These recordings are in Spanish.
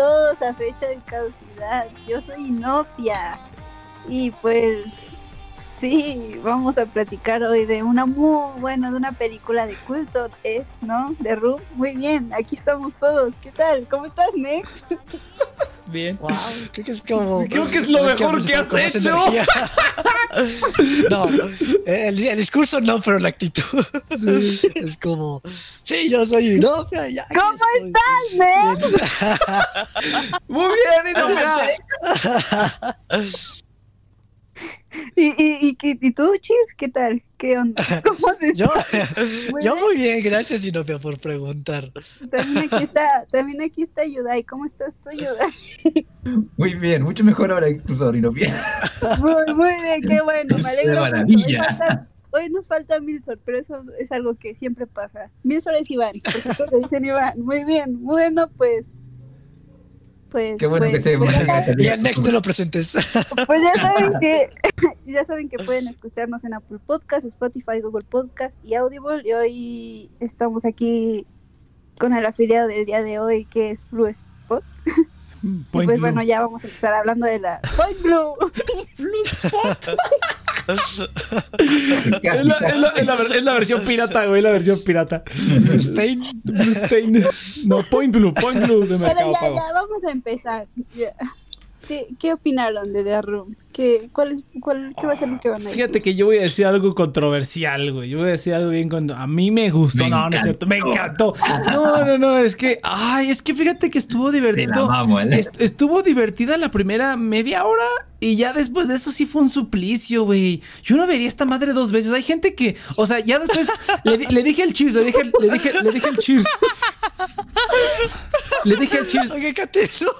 todos a fecha de caducidad. Yo soy Inopia. Y pues sí, vamos a platicar hoy de una muy buena, de una película de culto, es, ¿no? De Room. Muy bien, aquí estamos todos. ¿Qué tal? ¿Cómo estás, Nex? Bien. Wow, creo que es como. Creo que es lo mejor que has hecho. no, el, el, discurso no, pero la actitud. Sí. Es como. Sí, yo soy Inopia. Ya, ¿Cómo estás? Muy bien, Inopia. ¿Y, y, y, y, tú, Cheers, qué tal? ¿Qué onda? ¿Cómo se yo, muy yo bien. muy bien, gracias, Inopia, por preguntar. También aquí está, también aquí está Yudai. ¿Cómo estás tú, Yudai? Muy bien, mucho mejor ahora incluso, Inopia. Muy, muy bien, qué bueno, me alegro. De maravilla. Hoy, falta, hoy nos falta Milsor, pero eso es algo que siempre pasa. Milsor es Iván, por dicen Iván. Muy bien, bueno, pues pues, Qué bueno pues, que se pues, ya saben, Y al next te lo presentes. pues ya saben que ya saben que pueden escucharnos en Apple Podcast, Spotify, Google Podcast y Audible. Y hoy estamos aquí con el afiliado del día de hoy que es Blue Spot. Point y pues Blue. bueno, ya vamos a empezar hablando de la Point Blue. Blue Spot. Es la, es, la, es, la, es la versión pirata, güey, la versión pirata. Blue Stain. No, Point Blue, Point Blue de Pero Mercado ya, Pago. ya, vamos a empezar. Ya. ¿Qué, ¿Qué opinaron de The Room? ¿Qué, cuál es, cuál, ¿Qué va a ser lo que van a decir? Fíjate que yo voy a decir algo controversial, güey. Yo voy a decir algo bien cuando a mí me gustó. Me no, no es cierto. Me encantó. No, no, no. Es que, ay, es que fíjate que estuvo divertido. mamo, ¿eh? Est- Estuvo divertida la primera media hora y ya después de eso sí fue un suplicio, güey. Yo no vería esta madre dos veces. Hay gente que, o sea, ya después le, di- le dije el cheers, le dije, le dije, le dije el cheers. Le dije el cheers. Oye, Catino.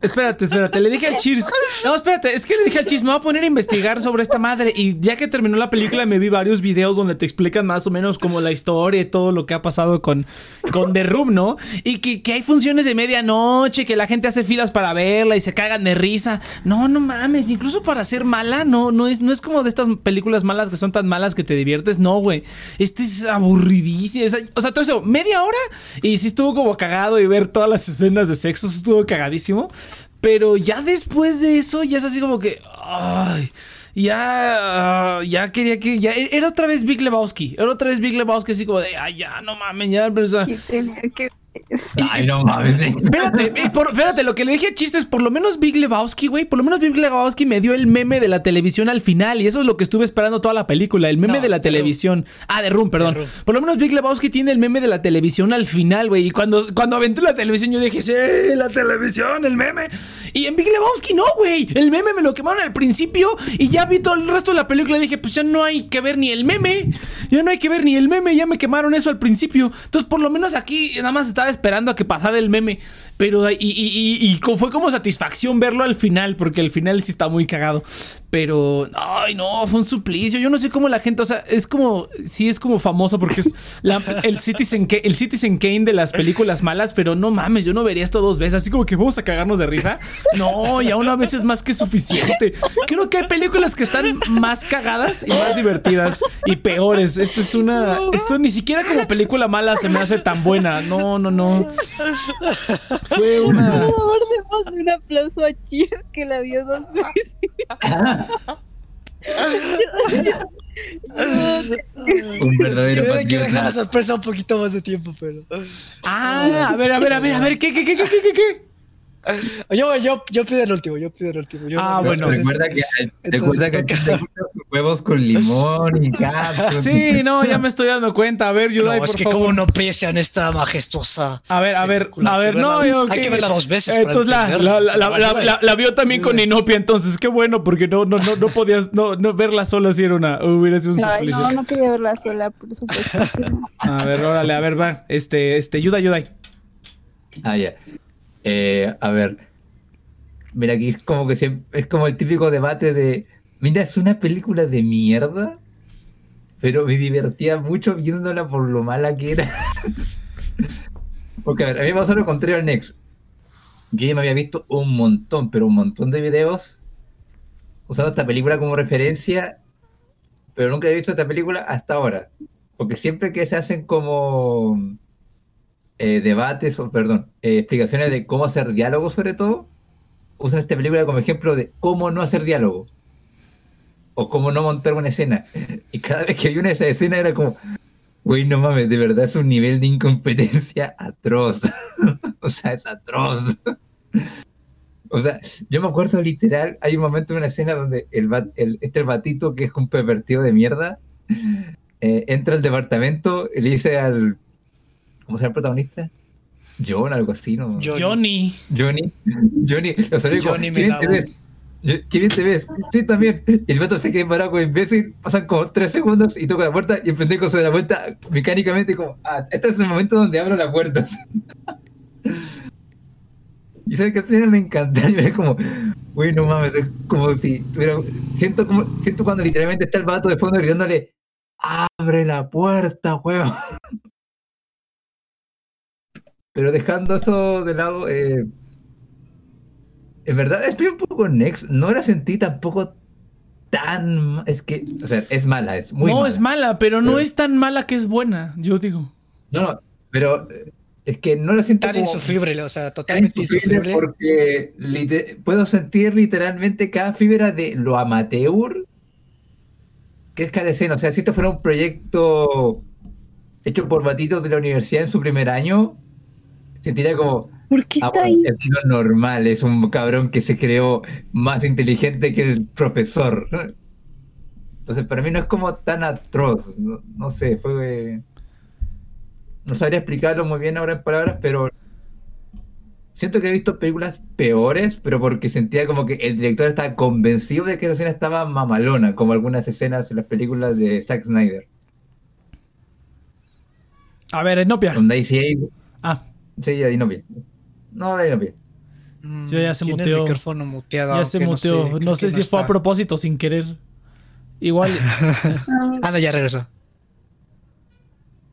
Espérate, espérate, le dije al Cheers. No, espérate, es que le dije al Cheers, me voy a poner a investigar sobre esta madre. Y ya que terminó la película, me vi varios videos donde te explican más o menos como la historia y todo lo que ha pasado con, con The Room, ¿no? Y que, que hay funciones de medianoche, que la gente hace filas para verla y se cagan de risa. No, no mames, incluso para ser mala, no, no es, no es como de estas películas malas que son tan malas que te diviertes, no, güey. Este es aburridísimo. O sea, o sea, todo eso, media hora y sí estuvo como cagado y ver todas las escenas de sexo, estuvo cagadísimo. Pero ya después de eso, ya es así como que. Ay. Ya, ah, ya quería que. Ya, era otra vez Big Lebowski. Era otra vez Big Lebowski, así como de. Ay, ya, no mames, ya. Pero, o sea, que- Ay, no mames. Espérate, eh, por- espérate, lo que le dije a Chistes, por lo menos Big Lebowski, güey, por lo menos Big Lebowski me dio el meme de la televisión al final y eso es lo que estuve esperando toda la película, el meme No, de la televisión. Ah, de Room, perdón. Room. Por lo menos Big Lebowski tiene el meme de la televisión al final, güey, y cuando, cuando aventé la televisión yo dije, sí, la televisión, el meme. Y en Big Lebowski no, güey, el meme me lo quemaron al principio y ya vi todo el resto de la película y dije, pues ya no hay que ver ni el meme, ya no hay que ver ni el meme, ya me quemaron eso al principio. Entonces, por lo menos aquí nada más estaba esperando a que pasara el meme, pero y, y- fue como satisfacción verlo al final, porque el final sí está muy cagado. Pero, ay, no, fue un suplicio. Yo no sé cómo la gente, o sea, es como, sí es como famoso porque es la- el, Citizen Kane, el Citizen Kane de las películas malas, pero no mames, yo no vería esto dos veces. Así como que vamos a cagarnos de risa. No, ya una vez es más que suficiente. Creo que hay películas que están más cagadas y más divertidas y peores. Esta es una, esto ni siquiera como película mala se me hace tan buena. No, no, no. Fue Por una. favor, démosle un aplauso a Cheers que la vio dos veces. Un verdadero Quiero quiero dejar la sorpresa un poquito más de tiempo, pero. Ah, a ver, a ver, a ver, a ver, ¿qué, qué, qué, qué, qué, qué? Yo, yo, yo pido el último, yo pido el último. Yo Ah, bueno. entonces- Recuerda que, entonces recuerda que toca- aquí te gustan tus huevos con limón y gato. Sí, no, ya me estoy dando cuenta. A ver, yo No, por es que favor. como no aprecian esta majestuosa. A ver, a ver, película. a ver, que no, verla- yo. Hay que verla dos veces. para Entonces la, la, la, la, la- la vio también con Inopia, entonces qué bueno, porque no, no, no, no podías no, no verla sola si era una, hubiera sido un suplicio. no, no quería verla sola, por supuesto. que no. A ver, órale, a ver, va. Este, este, ayuda, ayuda. Ah, ya. Eh, a ver. Mira, aquí es como que siempre, es como el típico debate de. Mira, es una película de mierda, pero me divertía mucho viéndola por lo mala que era. Porque a ver, a mí me pasó lo contrario al Next. Yo me había visto un montón, pero un montón de videos usando esta película como referencia, pero nunca he visto esta película hasta ahora. Porque siempre que se hacen como eh, debates, o perdón, eh, explicaciones de cómo hacer diálogo sobre todo, usan esta película como ejemplo de cómo no hacer diálogo. O cómo no montar una escena. Y cada vez que vi una esa escena era como, güey, no mames, de verdad es un nivel de incompetencia atroz. o sea, es atroz. o sea, yo me acuerdo literal, hay un momento en una escena donde el, bat- el- este el batito que es un pervertido de mierda, eh, entra al departamento y le dice al, ¿cómo se llama el protagonista? John, algo así, ¿no? Johnny. Johnny. Johnny, Johnny, lo ¿qué bien me te ves? ¿Qué bien te ves? Sí, también. Y el vato se queda parado como imbécil, pasan como tres segundos y toca la puerta y el pendejo se da la vuelta mecánicamente como, ah, este es el momento donde abro las puertas. y sabes que escena me encanta, yo es como, güey, no mames, es como si, pero siento como, siento cuando literalmente está el vato de fondo gritándole, abre la puerta, weón. Pero dejando eso de lado, eh, en verdad estoy un poco next. No la sentí tampoco tan. Es que, o sea, es mala, es muy no, mala. es mala, pero no Pero- es tan mala que es buena, yo digo. No, no, pero eh, es que no la siento Tan como insufrible, o sea, totalmente insufrible porque lite- puedo sentir literalmente cada fibra de lo amateur que es cada escena. O sea, si esto fuera un proyecto hecho por batitos de la universidad en su primer año, sentiría como, ¿Por qué Ah, está bueno, ahí? es no normal, es un cabrón que se creó más inteligente que el profesor. Entonces, para mí no es como tan atroz. No, no sé, fue. No sabría explicarlo muy bien ahora en palabras, pero. Siento que he visto películas peores, pero porque sentía como que el director estaba convencido de que esa escena estaba mamalona, como algunas escenas en las películas de Zack Snyder. A ver, Enopia. Con Daisy A. Ah, Sí, ya Dinopia. No, Dinopia. Mm, Sí, ya se muteó. El micrófono muteado. ya se muteó. No sé, si fue a propósito sin querer. Igual. Ah, no, ya regresó.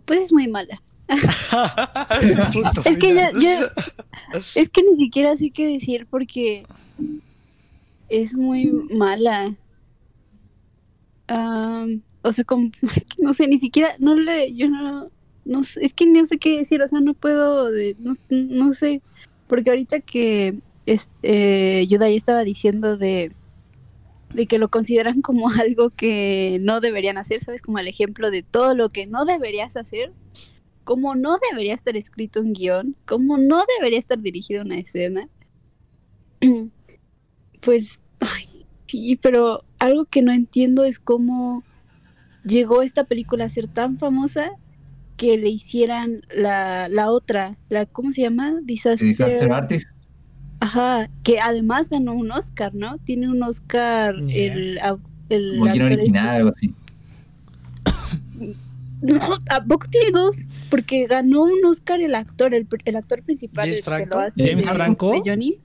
pues es muy mala. Es que ya, final. ya- es que ni siquiera sé qué decir porque es muy mala. Am, o sea, como, no sé, ni siquiera, no le, yo no, no sé, es que no sé qué decir, o sea, no puedo, de- no, no sé, porque ahorita que este, Yudai estaba diciendo de, de que lo consideran como algo que no deberían hacer, ¿sabes? Como el ejemplo de todo lo que no deberías hacer como no debería estar escrito un guion, como no debería estar dirigida una escena, pues, ay, sí, pero algo que no entiendo es cómo llegó esta película a ser tan famosa que le hicieran la, la otra, la, ¿cómo se llama? Disaster. Disaster Artist. Ajá, que además ganó un Oscar, ¿no? Tiene un Oscar Yeah. el, el Como actor original, este. algo así. No, tampoco tiene dos, porque ganó un Oscar el actor, el, el actor principal. ¿James Franco? lo hace ¿James Franco? de Johnny.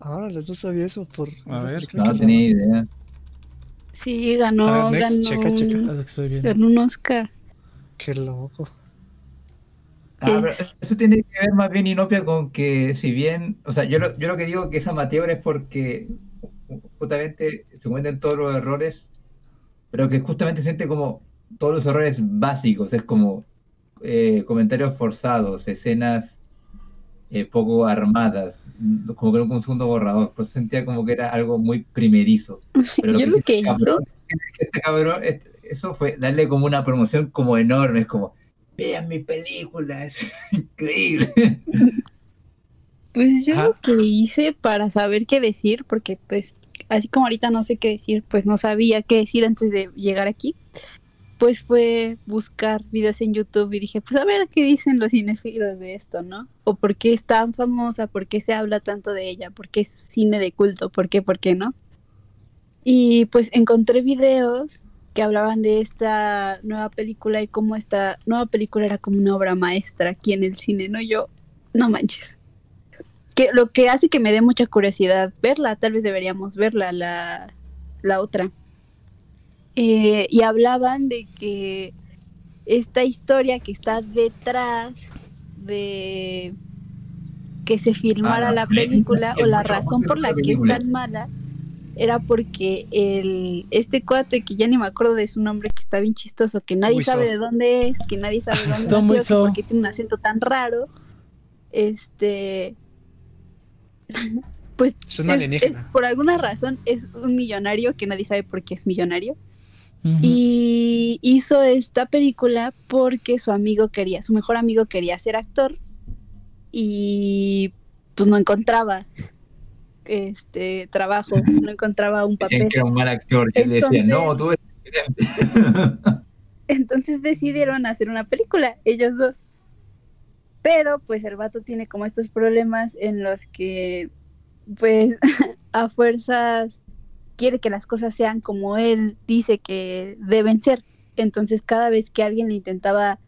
Ahora les no sabía eso por. A ver. No tenía idea. Sí, ganó, ver, next, ganó, checa, checa. viendo. ganó un Oscar. Qué loco. Ah, Es- eso tiene que ver más bien Inopia con que si bien, o sea, yo lo, yo lo que digo que es amateur es porque justamente se cometen todos los errores, pero que justamente siente como todos los errores básicos, es como eh, comentarios forzados, escenas eh, poco armadas, como que con un segundo borrador, pues sentía como que era algo muy primerizo. Pero Yo lo hizo que este cabrón, este cabrón, este- eso fue darle como una promoción como enorme, es como, vean mi película, es increíble. Pues yo lo que hice para saber qué decir, porque pues así como ahorita no sé qué decir, pues no sabía qué decir antes de llegar aquí, pues fue buscar videos en YouTube y dije, pues a ver qué dicen los cinéfilos de esto, ¿no? O por qué es tan famosa, por qué se habla tanto de ella, por qué es cine de culto, por qué, por qué no. Y pues encontré videos que hablaban de esta nueva película y cómo esta nueva película era como una obra maestra aquí en el cine, ¿no? Yo, no manches que lo que hace que me dé mucha curiosidad verla, tal vez deberíamos verla, la, la otra. Eh, y hablaban de que esta historia que está detrás de que se filmara Ah, la película o la razón por la que es tan mala era porque el este cuate que ya ni me acuerdo de su nombre que está bien chistoso que nadie sabe de dónde es que nadie sabe de dónde nació, porque tiene un acento tan raro este, pues Es un alienígena. es- por alguna razón es un millonario que nadie sabe por qué es millonario. Y hizo esta película porque su amigo quería, su mejor amigo quería ser actor y pues no encontraba este trabajo, no encontraba un Decían papel. que era un mal actor. Y él decía, no, tú eres evidente". Entonces decidieron hacer una película, ellos dos. Pero pues el vato tiene como estos problemas en los que pues a fuerzas quiere que las cosas sean como él dice que deben ser. Entonces cada vez que alguien le intentaba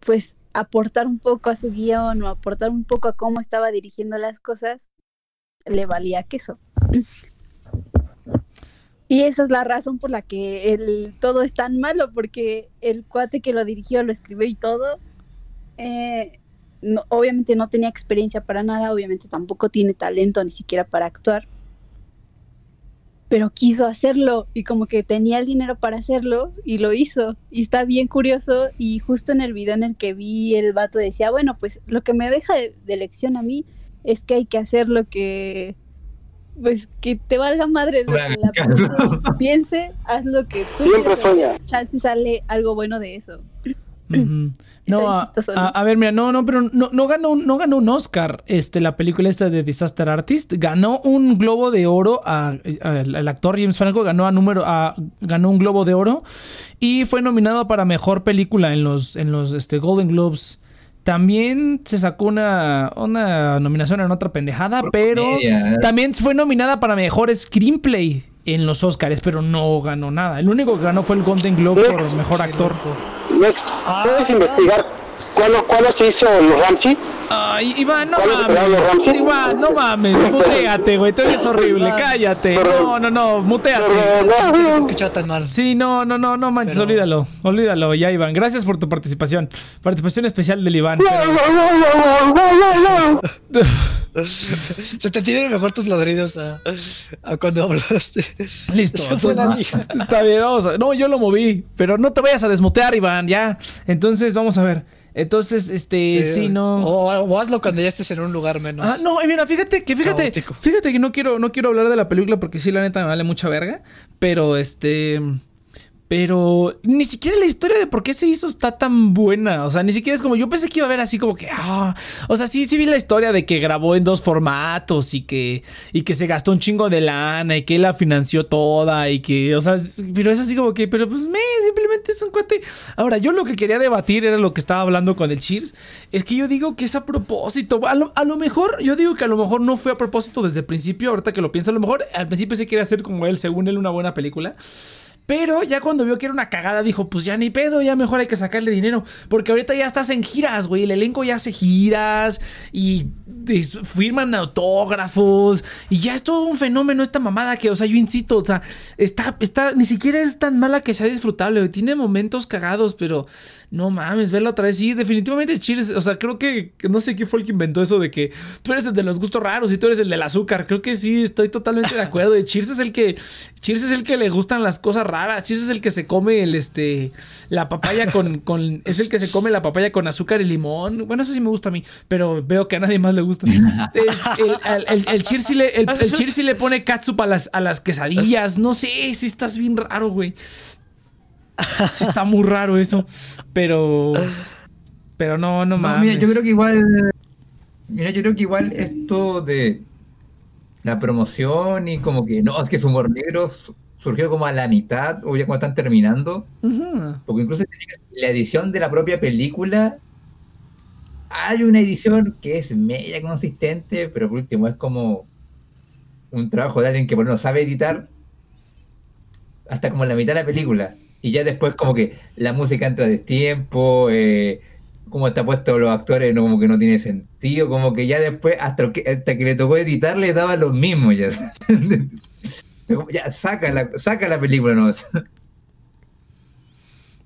pues aportar un poco a su guion o aportar un poco a cómo estaba dirigiendo las cosas, le valía queso. Y esa es la razón por la que el, todo es tan malo, porque el cuate que lo dirigió, lo escribió y todo, eh, obviamente no tenía experiencia para nada, obviamente tampoco tiene talento ni siquiera para actuar, pero quiso hacerlo y como que tenía el dinero para hacerlo y lo hizo. Y está bien curioso y justo en el video en el que vi el vato decía, bueno, pues lo que me deja de, de lección a mí es que hay que hacer lo que pues que te valga madre lo que la persona piense, haz lo que tú Siempre sueña. Chance sale algo bueno de eso. No, a, a- a ver, mira, no, no, pero no, no ganó, un- no ganó un Oscar, este, la película esta de Disaster Artist, ganó un Globo de Oro, a, el actor James Franco ganó a número, a, ganó un Globo de Oro y fue nominado para mejor película en los, en los, este, Golden Globes. También se sacó una, una nominación en otra pendejada, pero comedia. también fue nominada para mejor screenplay en los Oscars, pero no ganó nada. El único que ganó fue el Golden Globe por mejor actor. Next, ¿puedes investigar cuándo, cuándo se hizo los Ramsey? Ay, Iván, no ¿Cuál es el programa, mames. Iván, no mames. Muteate, güey. Tú eres horrible. Cállate. No, no, no. Muteate. Escuchaba tan mal. Sí, no, no, no, no manches. Pero- Olvídalo. Olvídalo. Ya, Iván. Gracias por tu participación. Participación especial del Iván. pero- Se te tienen mejor tus ladridos a, a cuando hablaste. Listo. Fue la. Está bien, vamos a- No, yo lo moví. Pero no te vayas a desmutear, Iván. Ya. Entonces, vamos a ver. Entonces, este, sí, no. O, o hazlo cuando ya estés en un lugar menos. Ah, no, y mira, fíjate que fíjate, Caótico. fíjate que no quiero no quiero hablar de la película porque sí la neta me vale mucha verga, pero este pero ni siquiera la historia de por qué se hizo está tan buena. O sea, ni siquiera es como. Yo pensé que iba a haber así como que. ah, o sea, sí, sí vi la historia de que grabó en dos formatos y que. Y que se gastó un chingo de lana y que él la financió toda y que. O sea, pero es así como que. Pero pues me, simplemente es un cuate. Ahora, yo lo que quería debatir era lo que estaba hablando con el Cheers. Es que yo digo que es a propósito. A lo, a lo mejor, yo digo que a lo mejor no fue a propósito desde el principio. Ahorita que lo pienso, a lo mejor al principio sí quería hacer como él, según él, una buena película. Pero ya cuando vio que era una cagada, dijo: Pues ya ni pedo, ya mejor hay que sacarle dinero. Porque ahorita ya estás en giras, güey. El elenco ya hace giras y firman autógrafos. Y ya es todo un fenómeno esta mamada que, o sea, yo insisto, o sea, está, está, ni siquiera es tan mala que sea disfrutable. Tiene momentos cagados, pero no mames, verla otra vez. Sí, definitivamente Cheers. O sea, creo que, no sé quién fue el que inventó eso de que tú eres el de los gustos raros y tú eres el del azúcar. Creo que sí, estoy totalmente de acuerdo. Cheers es el que, Cheers es el que le gustan las cosas raras. Cheers es el que se come el, este, la papaya con, con, es el que se come la papaya con azúcar y limón. Bueno, eso sí me gusta a mí, pero veo que a nadie más le gusta. Es- el, el, el, el Cheers sí le, el, el Cheers sí le pone catsup a las, a las quesadillas. No sé, si estás bien raro, güey. Sí está muy raro eso. Pero. Pero no, no, No, mames. mira, yo creo que igual. Mira, yo creo que igual esto de la promoción y como que no, es que su humor negro surgió como a la mitad o ya cuando están terminando. Porque incluso la edición de la propia película. Hay una edición que es media consistente, pero por último es como un trabajo de alguien que por lo menos sabe editar hasta como la mitad de la película. Y ya después como que la música entra de tiempo, eh, como está puesto los actores, no, como que no tiene sentido, como que ya después, hasta que, hasta que le tocó editar, le daba lo mismo ya. Ya, saca la, saca la película, no.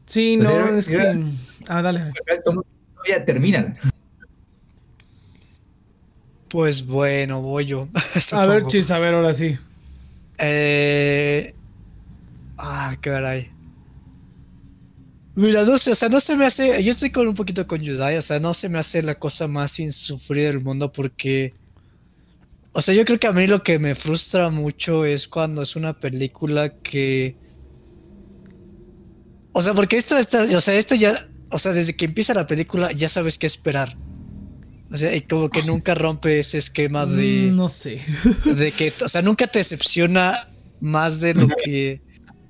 Sí, Pues no, es era- que. Ah, dale. ya termina. Pues bueno, voy yo. A ver, chis, a ver, ahora sí. Eh... Ah, qué caray. Mira, no sé, o sea, no se me hace. Yo estoy con un poquito con Yudai, o sea, no se me hace la cosa más insufrida del mundo porque. O sea, yo creo que a mí lo que me frustra mucho es cuando es una película que. O sea, porque esta, esta, o sea, esta ya. O sea, desde que empieza la película ya sabes qué esperar. O sea, y como que nunca rompe ese esquema de. Mm, No sé. De que, o sea, nunca te decepciona más de lo que,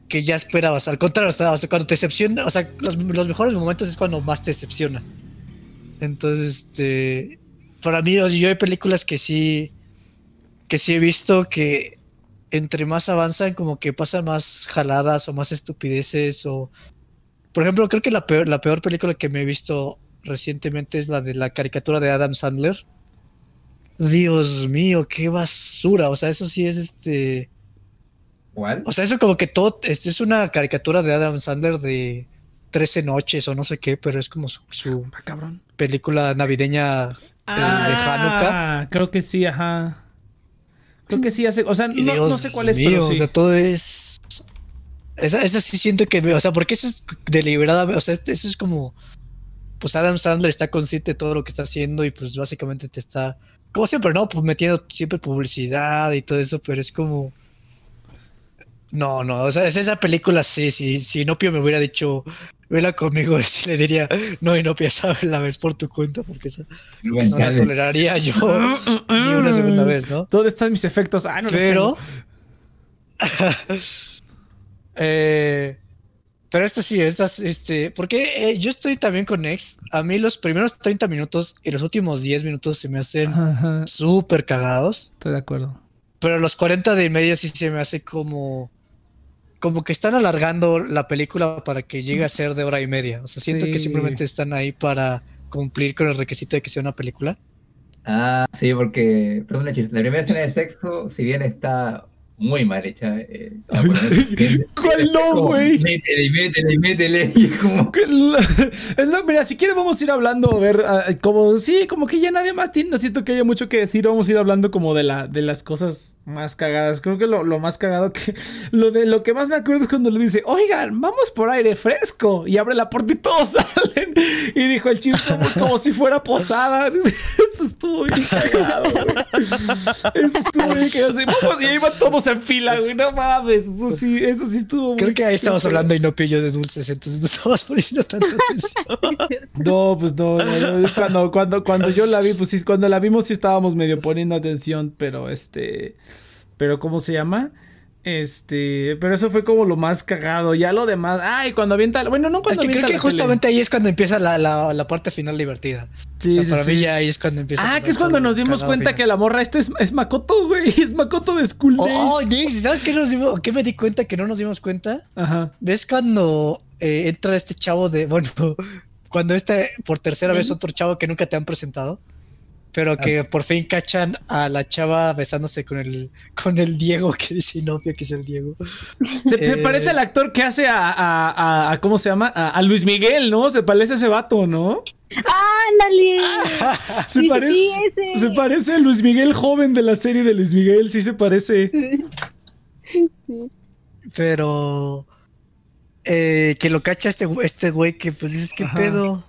que ya esperabas. Al contrario, hasta, hasta cuando te decepciona, o sea, los, los mejores momentos es cuando más te decepciona. Entonces, este, para mí, o sea, yo hay películas que sí, que sí he visto que entre más avanzan, como que pasan más jaladas o más estupideces o... Por ejemplo, creo que la peor, la peor película que me he visto recientemente es la de la caricatura de Adam Sandler. Dios mío, qué basura. O sea, eso sí es este. ¿Cuál? O sea, eso como que todo. Este es una caricatura de Adam Sandler de 13 noches o no sé qué, pero es como su, su Ah, cabrón. película navideña eh, de Hanukkah. Ah, creo que sí, ajá. Creo que sí hace, o sea, no, no sé cuál es, mío, pero sí. O sea, todo es. Esa, esa sí siento que. O sea, porque eso es deliberada. O sea, eso es como. Pues Adam Sandler está consciente de todo lo que está haciendo y pues básicamente te está. Como siempre, ¿no? Pues metiendo siempre publicidad y todo eso, pero es como. No, no, o sea, es esa película, sí, sí, si Inopio me hubiera dicho, vela conmigo, sí le diría, no, Inopia, sabes, la ves por tu cuenta, porque esa no la toleraría yo ni una segunda vez, ¿no? ¿Dónde están mis efectos? Ah, no Pero. eh, pero esta sí, estas, este. Porque eh, yo estoy también con Nex. A mí los primeros 30 minutos y los últimos 10 minutos se me hacen súper cagados. estoy de acuerdo. Pero los 40 de medio sí se me hace como. Como que están alargando la película para que llegue a ser de hora y media. O sea, siento que simplemente están ahí para cumplir con el requisito de que sea una película. Ah, sí, porque, la primera escena de sexo, si bien está muy mal hecha, eh, ¿cuál no, güey? Métele, métele, métele, y como, Que la- es la- mira, si quieres vamos a ir hablando, a ver, ah, como, sí, como que ya nadie más tiene, no siento que haya mucho que decir, vamos a ir hablando como de la, de las cosas más cagadas. Creo que lo, lo más cagado que, lo de lo que más me acuerdo es cuando le dice, oigan, vamos por aire fresco, y abre la puerta y todos salen, y dijo el chico como, como si fuera posada. Esto estuvo bien cagado. Eso estuvo bien cagado. y ahí van todos en fila, güey, no mames, eso sí, eso sí estuvo muy Creo que ahí cagado. hablando y yo de dulces, entonces no estamos poniendo tanta atención. No, pues no, no, no, Cuando, cuando, cuando yo la vi, pues sí, cuando la vimos sí estábamos medio poniendo atención, pero este, pero ¿cómo se llama? Este, pero eso fue como lo más cagado. Ya lo demás, ay, cuando avienta, bueno, no Es cuando que creo avienta que la tele. justamente ahí es cuando empieza la, la, la parte final divertida. Sí, o sea, sí, para mí sí. ya ahí es cuando empieza. Ah, que es cuando nos dimos cuenta que la morra esta es, es Makoto, güey, es Makoto de School Days. Oh, oh, Nick, ¿sabes qué, nos dimos, qué me di cuenta que no nos dimos cuenta? Ajá. ¿Ves cuando eh, entra este chavo de. Bueno, cuando este por tercera vez otro chavo que nunca te han presentado? Pero que por fin cachan a la chava besándose con el, con el Diego, que dice novia que es el Diego. Se Eh, parece el actor que hace a, a, a- a- ¿cómo se llama? A, a Luis Miguel, ¿no? Se parece a ese vato, ¿no? ¡Ándale! Se Sí, parece, sí, ese. se parece a Luis Miguel joven de la serie de Luis Miguel, sí se parece. Pero eh, que lo cacha este, güey- este güey que pues dices, ¿qué Ajá. pedo?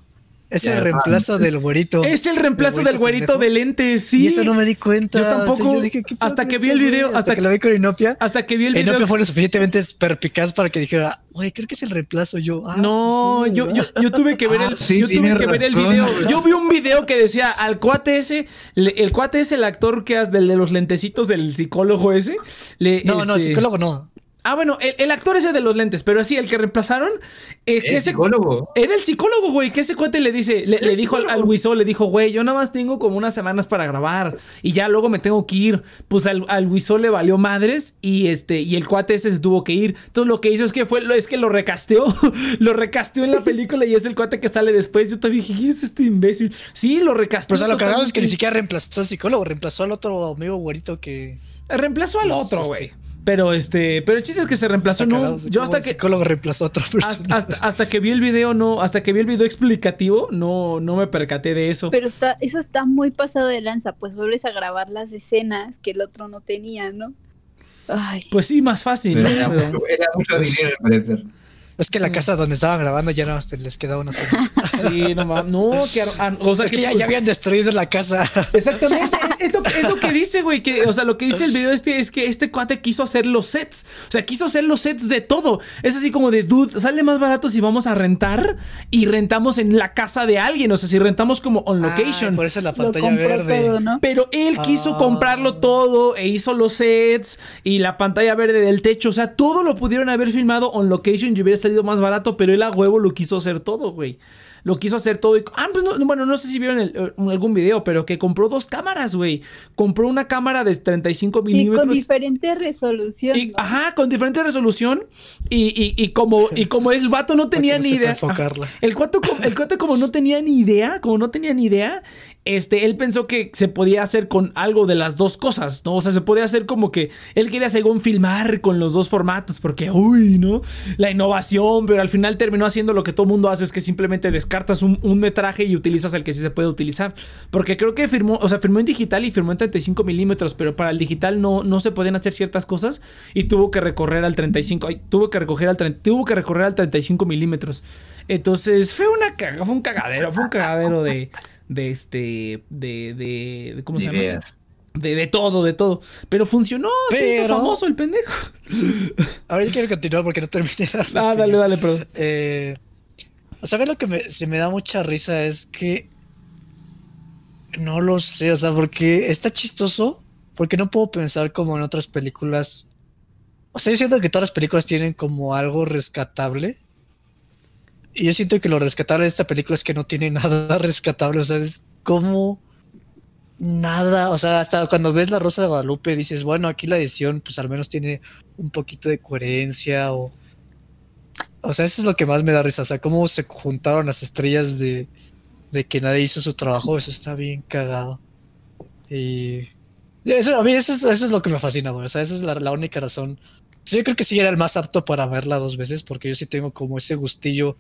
Es Ya, el reemplazo del güerito. Es el reemplazo El del güerito pendejo. de lentes, sí. Y eso no me di cuenta. Yo tampoco. O sea, yo dije, ¿qué pedo hasta que vi el video, hasta que que- lo vi con Inopia. Hasta que vi el video. Inopia fue lo suficientemente perpicaz para que dijera, güey, creo que es el reemplazo. Yo, ah, No, pues sí, yo, yo, tuve que ver Ah, el, sí, yo tuve que ver el video. Yo vi un video que decía al cuate ese, le- el cuate es el actor que hace del de los lentecitos del psicólogo ese. le- No, no, este- psicólogo no. Ah, bueno, el, el actor ese de los lentes, pero sí, el que reemplazaron. eh, que el ese, psicólogo. Era el psicólogo, güey, que ese cuate le dice, le, le dijo al, al Wiso, le dijo, güey, yo nada más tengo como unas semanas para grabar y ya luego me tengo que ir. Pues al, al Wiso le valió madres y este, y el cuate ese se tuvo que ir. Entonces lo que hizo es que fue, lo- es que lo recasteó, lo recasteó en la película y es el cuate que sale después. Yo también dije, ¿quién es este imbécil? Sí, lo recasteó. Pues a lo cagado es que ni siquiera reemplazó al psicólogo, reemplazó al otro amigo güerito que. Reemplazó al otro, este- güey. Pero este, pero el chiste es que se reemplazó, no. cagado, Yo hasta el que. psicólogo reemplazó a otra persona. Hasta, hasta, hasta que vi el video, no, hasta que vi el video explicativo, no, no me percaté de eso. Pero está, eso está muy pasado de lanza, pues vuelves a grabar las escenas que el otro no tenía, ¿no? Ay, Pues sí, más fácil. Pero ¿no? era, era mucho dinero, al parecer. Es que la casa donde estaban grabando ya no les quedaba una sola. Sí, no mames. No, que, ah, o sea, Es que ya, ya habían destruido la casa. Exactamente, es lo, es lo que dice, güey, que, o sea, lo que dice el video este es que este cuate quiso hacer los sets, o sea, quiso hacer los sets de todo. Es así como de, dude, sale más barato si vamos a rentar y rentamos en la casa de alguien, o sea, si rentamos como on location. Ay, por eso la Lo pantalla verde. todo, ¿no? Pero él quiso Ah. comprarlo todo e hizo los sets y la pantalla verde del techo. O sea, todo lo pudieron haber filmado on location y hubiera salido más barato, pero él a huevo lo quiso hacer todo, güey. Lo quiso hacer todo. Y, ah, pues no, bueno, no sé si vieron el- eh, algún video, pero que compró dos cámaras, güey. Compró una cámara de 35 Y con milímetros. diferente resolución. Y, ¿no? ajá, con diferente resolución. Y, y- y como, y como el vato no tenía no ni idea. enfocarla. El cuate, el cuate como no tenía ni idea, como no tenía ni idea, este, él pensó que se podía hacer con algo de las dos cosas, ¿no? O sea, se podía hacer como que él quería según filmar con los dos formatos, porque, uy, ¿no? La innovación, pero al final terminó haciendo lo que todo mundo hace, es que simplemente descartas un, un metraje y utilizas el que sí se puede utilizar. Porque creo que firmó, o sea, firmó en digital y firmó en 35 milímetros, pero para el digital no, no se podían hacer ciertas cosas y tuvo que recorrer al 35, ay, tuvo que recoger al 30 tuvo que recorrer al 35 milímetros. Entonces fue una caga, fue un cagadero, fue un cagadero de, de este, de, de, de- ¿cómo se llama? De, de todo, de todo. Pero funcionó, se hizo Pero- famoso el pendejo. Ahora yo quiero continuar porque no terminé la Ah, dale, dale, perdón. Eh, o sea, lo que me, se me da mucha risa es que no lo sé, o sea, porque está chistoso, porque no puedo pensar como en otras películas. O sea, yo siento que todas las películas tienen como algo rescatable. Y yo siento que lo rescatable de esta película es que no tiene nada rescatable, o sea, es como nada, o sea, hasta cuando ves La Rosa de Guadalupe dices, bueno, aquí la edición pues al menos tiene un poquito de coherencia o... O sea, eso es lo que más me da risa, o sea, cómo se juntaron las estrellas de, de que nadie hizo su trabajo, eso está bien cagado. Y... Eso, a mí eso es, eso es lo que me fascina, o sea, esa es la, la única razón. Yo creo que sí era el más apto para verla dos veces, porque yo sí tengo como ese gustillo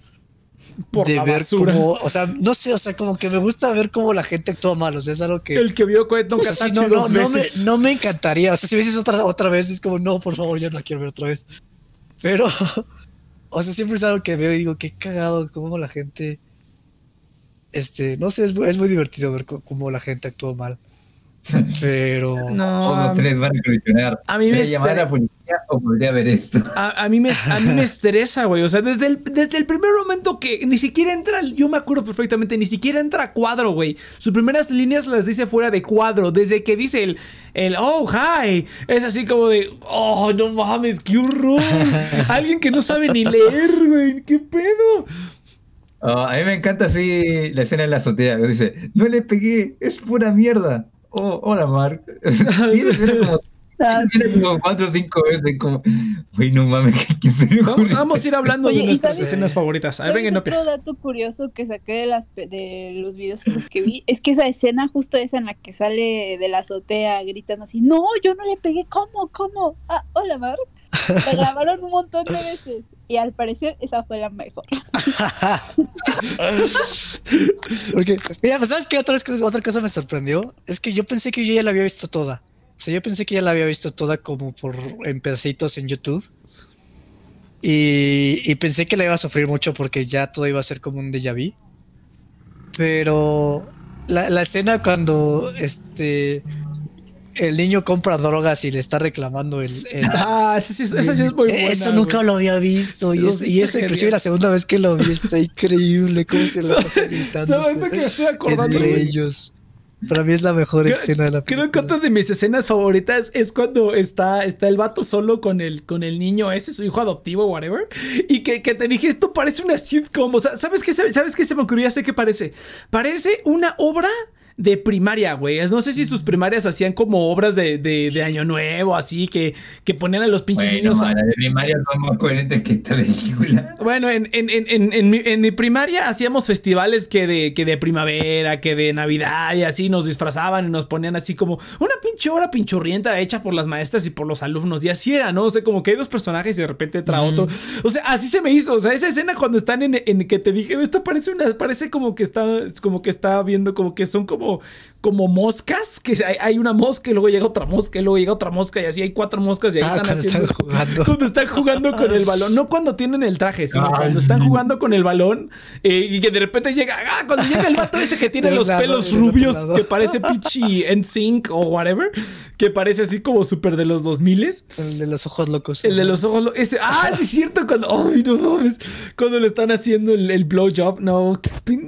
Por de la ver basura. cómo, o sea, no sé, o sea, como que me gusta ver cómo la gente actúa mal, o sea, es algo que... El que vio Coheton o sea, sí, no, no, no me, no me encantaría, o sea, si ves otra, otra vez, es como, no, por favor, ya no la quiero ver otra vez. Pero, o sea, siempre es algo que veo y digo, qué cagado, cómo la gente, este, no sé, es, muy- es muy divertido ver cómo la gente actúa mal. Pero... No, a, tres van a colisionar. a mí me ¿Podría llamar a la policía o podría ver esto? a- a mí me, a mí me estresa, güey. O sea, desde el, desde el primer momento que ni siquiera entra, yo me acuerdo perfectamente, ni siquiera entra a cuadro, güey. Sus primeras líneas las dice fuera de cuadro. Desde que dice el, el oh, hi, es así como de, oh, no mames, qué horror. Alguien que no sabe ni leer, güey. ¿Qué pedo? Oh, a mí me encanta así la escena en la azotea dice, no le pegué, es pura mierda. Oh, hola Mark. como, Ah, tiene como cuatro o cinco veces como, uy, no mames, ¿qué- ¿quién se le Vamos, a ir hablando Oye, de ¿y nuestras escenas favoritas. A ver, ¿sabes venga, otro Nopia. dato curioso que saqué de, las, pe- de los videos estos que vi es que esa escena justo esa en la que sale de la azotea gritando así, no, yo no le pegué, ¿cómo? ¿Cómo? Ah, hola Mar. La grabaron un montón de veces y al parecer esa fue la mejor. Porque, mira, pues, ¿sabes qué? Otra, vez- otra cosa me sorprendió. Es que yo pensé que yo ya la había visto toda. O sea, yo pensé que ya la había visto toda como por en pedacitos en YouTube. Y, y pensé que la iba a sufrir mucho porque ya todo iba a ser como un déjà vu. Pero la escena cuando este el niño compra drogas y le está reclamando el, el- Ah, esa sí, es- esa sí es muy buena. eso nunca güey. lo había visto. Y, Eso es- y eso, inclusive, la segunda vez que lo vi está increíble. Cómo se la pasa gritando. ¿Sabes de qué me estoy acordando? Entre ellos. Para mí es la mejor Creo- escena de la Creo película. que otra de mis escenas favoritas es cuando está, está el vato solo con el, con el niño ese, su hijo adoptivo, whatever. Y que, que te dije, esto parece una sitcom. O sea, ¿sabes qué, ¿sabes qué se me ocurrió? Ya sé qué parece. Parece una obra de primaria, güey. No sé si sus primarias hacían como obras de, de, de Año Nuevo, así, que, que ponían a los pinches Bueno, niños a- de primaria más coherentes que esta película. Bueno, en, en, en, en, en mi, en mi primaria hacíamos festivales que de, que de primavera, que de Navidad y así nos disfrazaban y nos ponían así como una pinche hora pinchurrienta hecha por las maestras y por los alumnos. Y así era, ¿no? O sea, como que hay dos personajes y de repente entra otro. O sea, así se me hizo. O sea, esa escena cuando están en, en que te dije, esto parece una, parece como que está, como que está viendo, como que son como como, como moscas, que hay, hay una mosca y luego llega otra mosca y luego llega otra mosca y así hay cuatro moscas y ahí Ah, están cuando haciendo... están jugando. Cuando están jugando con el balón, no cuando tienen el traje, sino Ay. cuando están jugando con el balón eh, y que de repente llega, ah, cuando llega el vato ese que tiene los lado pelos rubios, que parece pichi NSYNC o whatever, que parece así como súper de los 2000 El de los ojos locos. el de los ojos, lo- ese, ah, es cierto, cuando, ay, no mames, cuando le están haciendo el, el blowjob, no,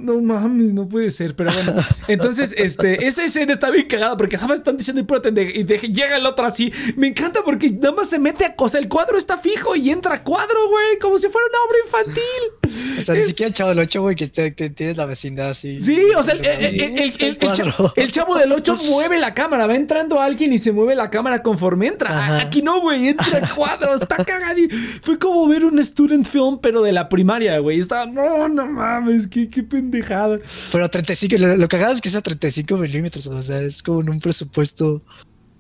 no mames, no puede ser, pero bueno, entonces, este, esa escena está bien cagada porque nada más están diciendo y pura y de- llega el otro así, me encanta porque nada más se mete a cosa, el cuadro está fijo y entra cuadro, güey, como si fuera una obra infantil. O sea, ni siquiera el chavo del 8, güey, que tienes la vecindad así. Sí, o sea, el, el- el- chavo, el chavo del 8 mueve la cámara, va entrando alguien y se mueve la cámara conforme entra. A- Ajá. Aquí no, güey, entra el cuadro, está cagadito. Fue como ver un student film, pero de la primaria, güey. Estaba, no, no mames, qué, qué pendejada. Pero 35, lo, lo cagado es que sea 35 milímetros, o sea, es como en un presupuesto.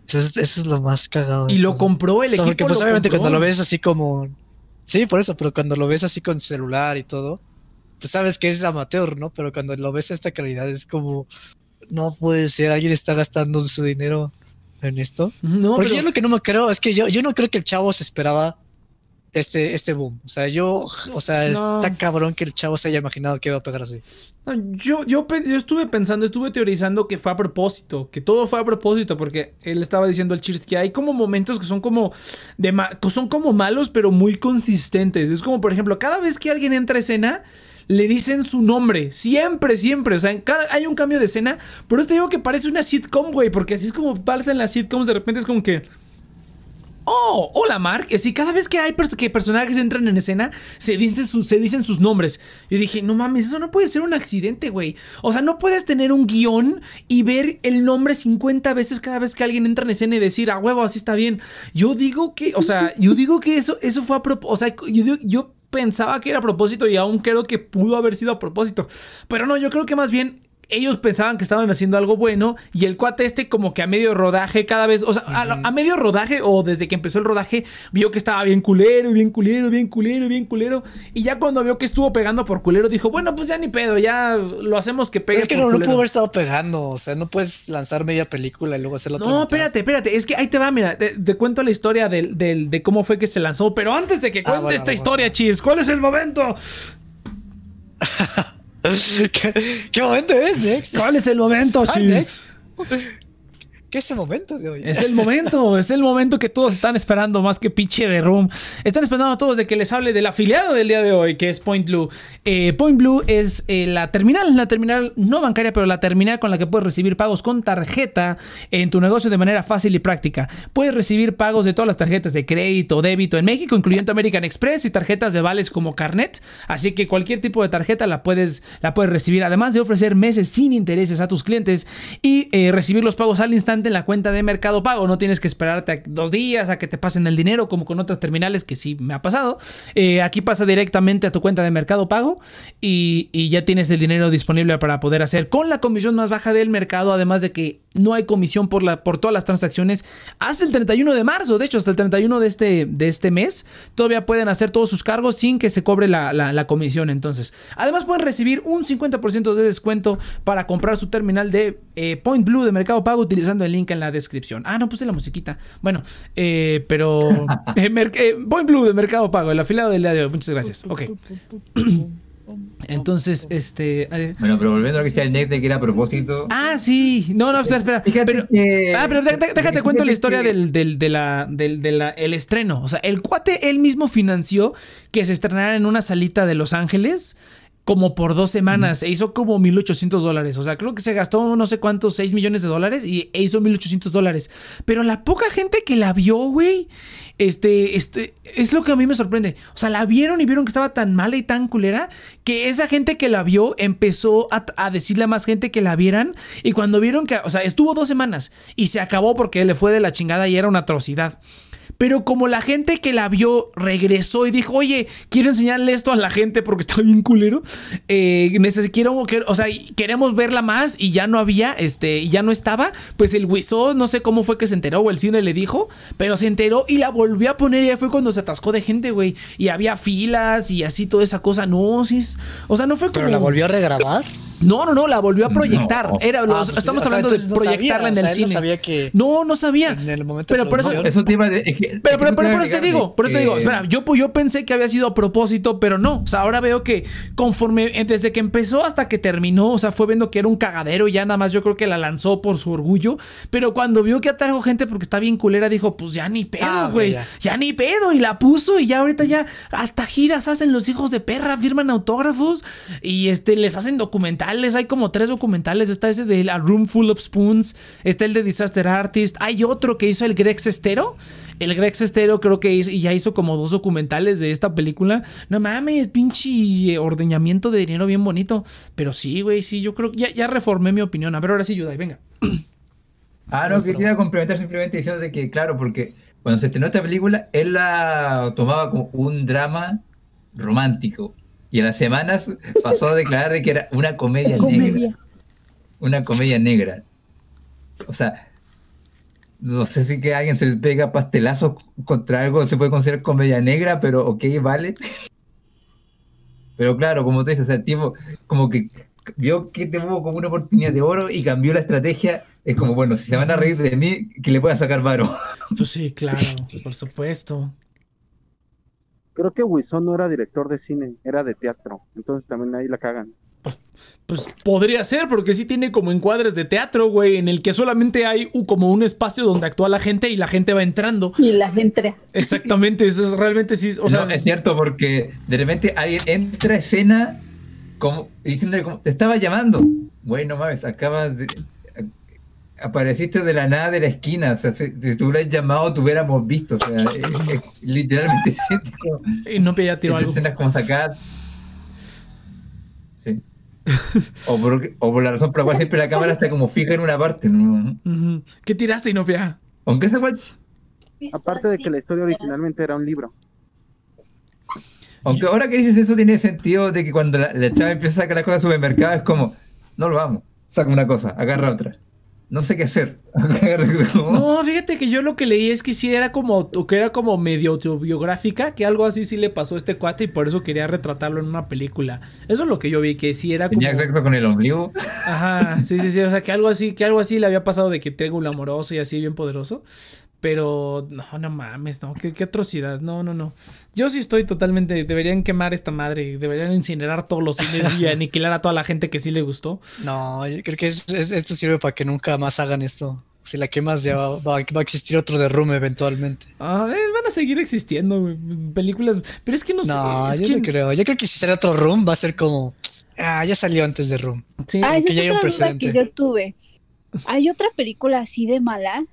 Eso es, eso es lo más cagado. Y lo Entonces, compró el o sea, equipo. porque pues obviamente compró. cuando lo ves así como... Sí, por eso, pero cuando lo ves así con celular y todo, pues sabes que es amateur, ¿no? Pero cuando lo ves a esta calidad es como... No puede ser, alguien está gastando su dinero en esto. No, Porque pero- yo lo que no me creo es que yo, yo no creo que el chavo se esperaba este, este boom. O sea, yo, o sea, No. está cabrón que el chavo se haya imaginado que iba a pegar así. No, Yo, yo, yo estuve pensando, estuve teorizando que fue a propósito, que todo fue a propósito, porque él estaba diciendo al Cheers que hay como momentos que son como de son como malos, pero muy consistentes. Es como, por ejemplo, cada vez que alguien entra a escena, le dicen su nombre. Siempre, siempre. O sea, en cada- hay un cambio de escena. Por eso te digo que parece una sitcom, güey. Porque así es como pasa en las sitcoms. De repente es como que. Oh, hola Mark. Así cada vez que hay pers- que personajes entran en escena, se dicen, sus, se dicen sus nombres. Yo dije, no mames, eso no puede ser un accidente, güey. O sea, no puedes tener un guion y ver el nombre 50 veces cada vez que alguien entra en escena y decir, a huevo, así está bien. Yo digo que, o sea, yo digo que eso, eso fue a propósito. O sea, yo, yo pensaba que era a propósito y aún creo que pudo haber sido a propósito. Pero no, yo creo que más bien ellos pensaban que estaban haciendo algo bueno y el cuate este como que a medio rodaje cada vez, o sea, a, medio rodaje o desde que empezó el rodaje vio que estaba bien culero, bien culero, bien culero, bien culero y ya cuando vio que estuvo pegando por culero dijo, bueno, pues ya ni pedo, ya lo hacemos que pegue Pero es que por no, no culero". pudo haber estado pegando. O sea, no puedes lanzar media película y luego hacer la otra No, mitad. espérate, espérate. Es que ahí te va, mira. Te, te cuento la historia del, del- de cómo fue que se lanzó. Pero antes de que cuente Ah, bueno, esta bueno, historia, bueno. Cheers, ¿cuál es el momento? ¿Qué, qué momento es, Nex? ¿Cuál es el momento? Nex. ¿Qué es ese momento de hoy? Es el momento, es el momento que todos están esperando más que pinche de Room. Están esperando a todos de que les hable del afiliado del día de hoy, que es Point Blue. Eh, Point Blue es eh, la terminal, la terminal no bancaria, pero la terminal con la que puedes recibir pagos con tarjeta en tu negocio de manera fácil y práctica. Puedes recibir pagos de todas las tarjetas de crédito, débito en México, incluyendo American Express y tarjetas de vales como Carnet. Así que cualquier tipo de tarjeta la puedes, la puedes recibir, además de ofrecer meses sin intereses a tus clientes y eh, recibir los pagos al instante en la cuenta de Mercado Pago. No tienes que esperarte dos días a que te pasen el dinero como con otras terminales que sí me ha pasado. Eh, aquí pasa directamente a tu cuenta de Mercado Pago y, ya tienes el dinero disponible para poder hacer con la comisión más baja del mercado, además de que no hay comisión por, la, por todas las transacciones hasta el 31 de marzo. De hecho, hasta el 31 de este, de este mes todavía pueden hacer todos sus cargos sin que se cobre la comisión. Entonces, además pueden recibir un 50% de descuento para comprar su terminal de eh, Point Blue de Mercado Pago utilizando el link en la descripción. Ah, no puse la musiquita. Bueno, eh, pero eh, eh, Point Blue de Mercado Pago, el afiliado del día de hoy. Muchas gracias. Ok. Entonces, este. Bueno, pero volviendo a lo que decía el Nex de que era a propósito. Ah, sí. No, no, espera, espera. Fíjate Pero, que- ah, pero de- déjate cuento la historia que- del, del, de la, del, de la- el estreno. O sea, el cuate él mismo financió que se estrenara en una salita de Los Ángeles como por dos semanas. E hizo como 1.800 dólares. O sea, creo que se gastó no sé cuántos, 6 millones de dólares y e hizo 1.800 dólares. Pero la poca gente que la vio, güey, este, este, es lo que a mí me sorprende. O sea, la vieron y vieron que estaba tan mala y tan culera que esa gente que la vio empezó a, a decirle a más gente que la vieran. Y cuando vieron que, o sea, estuvo dos semanas y se acabó porque le fue de la chingada y era una atrocidad. Pero como la gente que la vio regresó y dijo, oye, quiero enseñarle esto a la gente porque está bien culero. Eh, quiero, o sea, queremos verla más y ya no había, este, ya no estaba. Pues el Wiso, no sé cómo fue que se enteró o el cine le dijo, pero se enteró y la volvió a poner y ya fue cuando se atascó de gente, güey. Y había filas y así toda esa cosa. No, sí, o sea, no fue como. ¿Pero la volvió a regrabar? No, no, no, la volvió a proyectar. No. Era, Ah, los- pues, estamos sea, hablando de no proyectarla sabía, en o el sea, él no cine. sabía que- No, no sabía. En el momento pero por eso. Eso te iba a que- pero, pero, pero por te eso te digo, por eso te digo, espera, yo, yo pensé que había sido a propósito, pero no. O sea, ahora veo que conforme, eh, desde que empezó hasta que terminó, o sea, fue viendo que era un cagadero y ya nada más yo creo que la lanzó por su orgullo. Pero cuando vio que atrajo gente porque está bien culera, dijo, pues ya ni pedo, Ah, güey. ya. ya. ni pedo. Y la puso y ya ahorita ya hasta giras hacen los hijos de perra, firman autógrafos y este les hacen documentales. Hay como tres documentales. Está ese de A Room Full of Spoons, está el de Disaster Artist. Hay otro que hizo el Greg Sestero. El Greg Sestero creo que hizo, ya hizo como dos documentales de esta película. No mames, pinche ordeñamiento de dinero bien bonito. Pero sí, güey, sí, yo creo que ya, reformé mi opinión. A ver, ahora sí, Yudai, venga. Ah, no, quería complementar simplemente diciendo de que, claro, porque cuando se estrenó esta película, él la tomaba como un drama romántico. Y en las semanas pasó a declarar de que era una comedia, negra. Comedia. Una comedia negra. O sea, no sé si que alguien se le pega pastelazos contra algo, se puede considerar comedia negra, pero ok, vale. Pero claro, como tú dices, o sea, el tipo como que vio que tuvo como una oportunidad de oro y cambió la estrategia. Es como, bueno, si se van a reír de mí, que le pueda sacar varo. Pues sí, claro, por supuesto. Creo que Wison no era director de cine, era de teatro. Entonces también ahí la cagan. Pues podría ser, porque sí tiene como encuadres de teatro, güey, en el que solamente hay como un espacio donde actúa la gente y la gente va entrando. Y la gente. Exactamente, eso es realmente sí. O sea, no, es cierto, porque de repente alguien entra a escena como diciéndole como, te estaba llamando. Güey, no mames, acabas de. Apareciste de la nada de la esquina. O sea, si, si te hubieras llamado, te hubiéramos visto. O sea, es- es- literalmente y no ya tiró estas algo. escenas como sacadas. Sí. O por, o por la razón por la cual siempre la cámara está como fija en una parte. ¿Qué tiraste, Inopia? Aunque esa cual- Aparte de que la historia originalmente era un libro. Aunque ahora que dices eso tiene sentido de que cuando la, la chava empieza a sacar las cosas al supermercado es como, no lo vamos, saca una cosa, agarra otra. No sé qué hacer. No, fíjate que yo lo que leí es que sí era como, que era como medio autobiográfica, que algo así sí le pasó a este cuate y por eso quería retratarlo en una película. Eso es lo que yo vi, que sí era como... Tenía sexo con el ombligo. Ajá, sí, sí, sí, o sea, que algo así, que algo así le había pasado de que tengo un amoroso y así bien poderoso. Pero no, no mames, no, qué, qué atrocidad, no, no, no. Yo sí estoy totalmente, deberían quemar esta madre, deberían incinerar todos los cines y aniquilar a toda la gente que sí le gustó. No, yo creo que es- es- esto sirve para que nunca más hagan esto. Si la quemas ya va, va- va a existir otro derrumbe eventualmente. Ah, eh, van a seguir existiendo güey, películas, pero es que no, No, sé, es yo que no creo. Yo creo que si sale otro Room va a ser como... Ah, ya salió antes de Room. sí, Ah, que ya es hay un otra duda que precedente. yo tuve. ¿Hay otra película así de mala?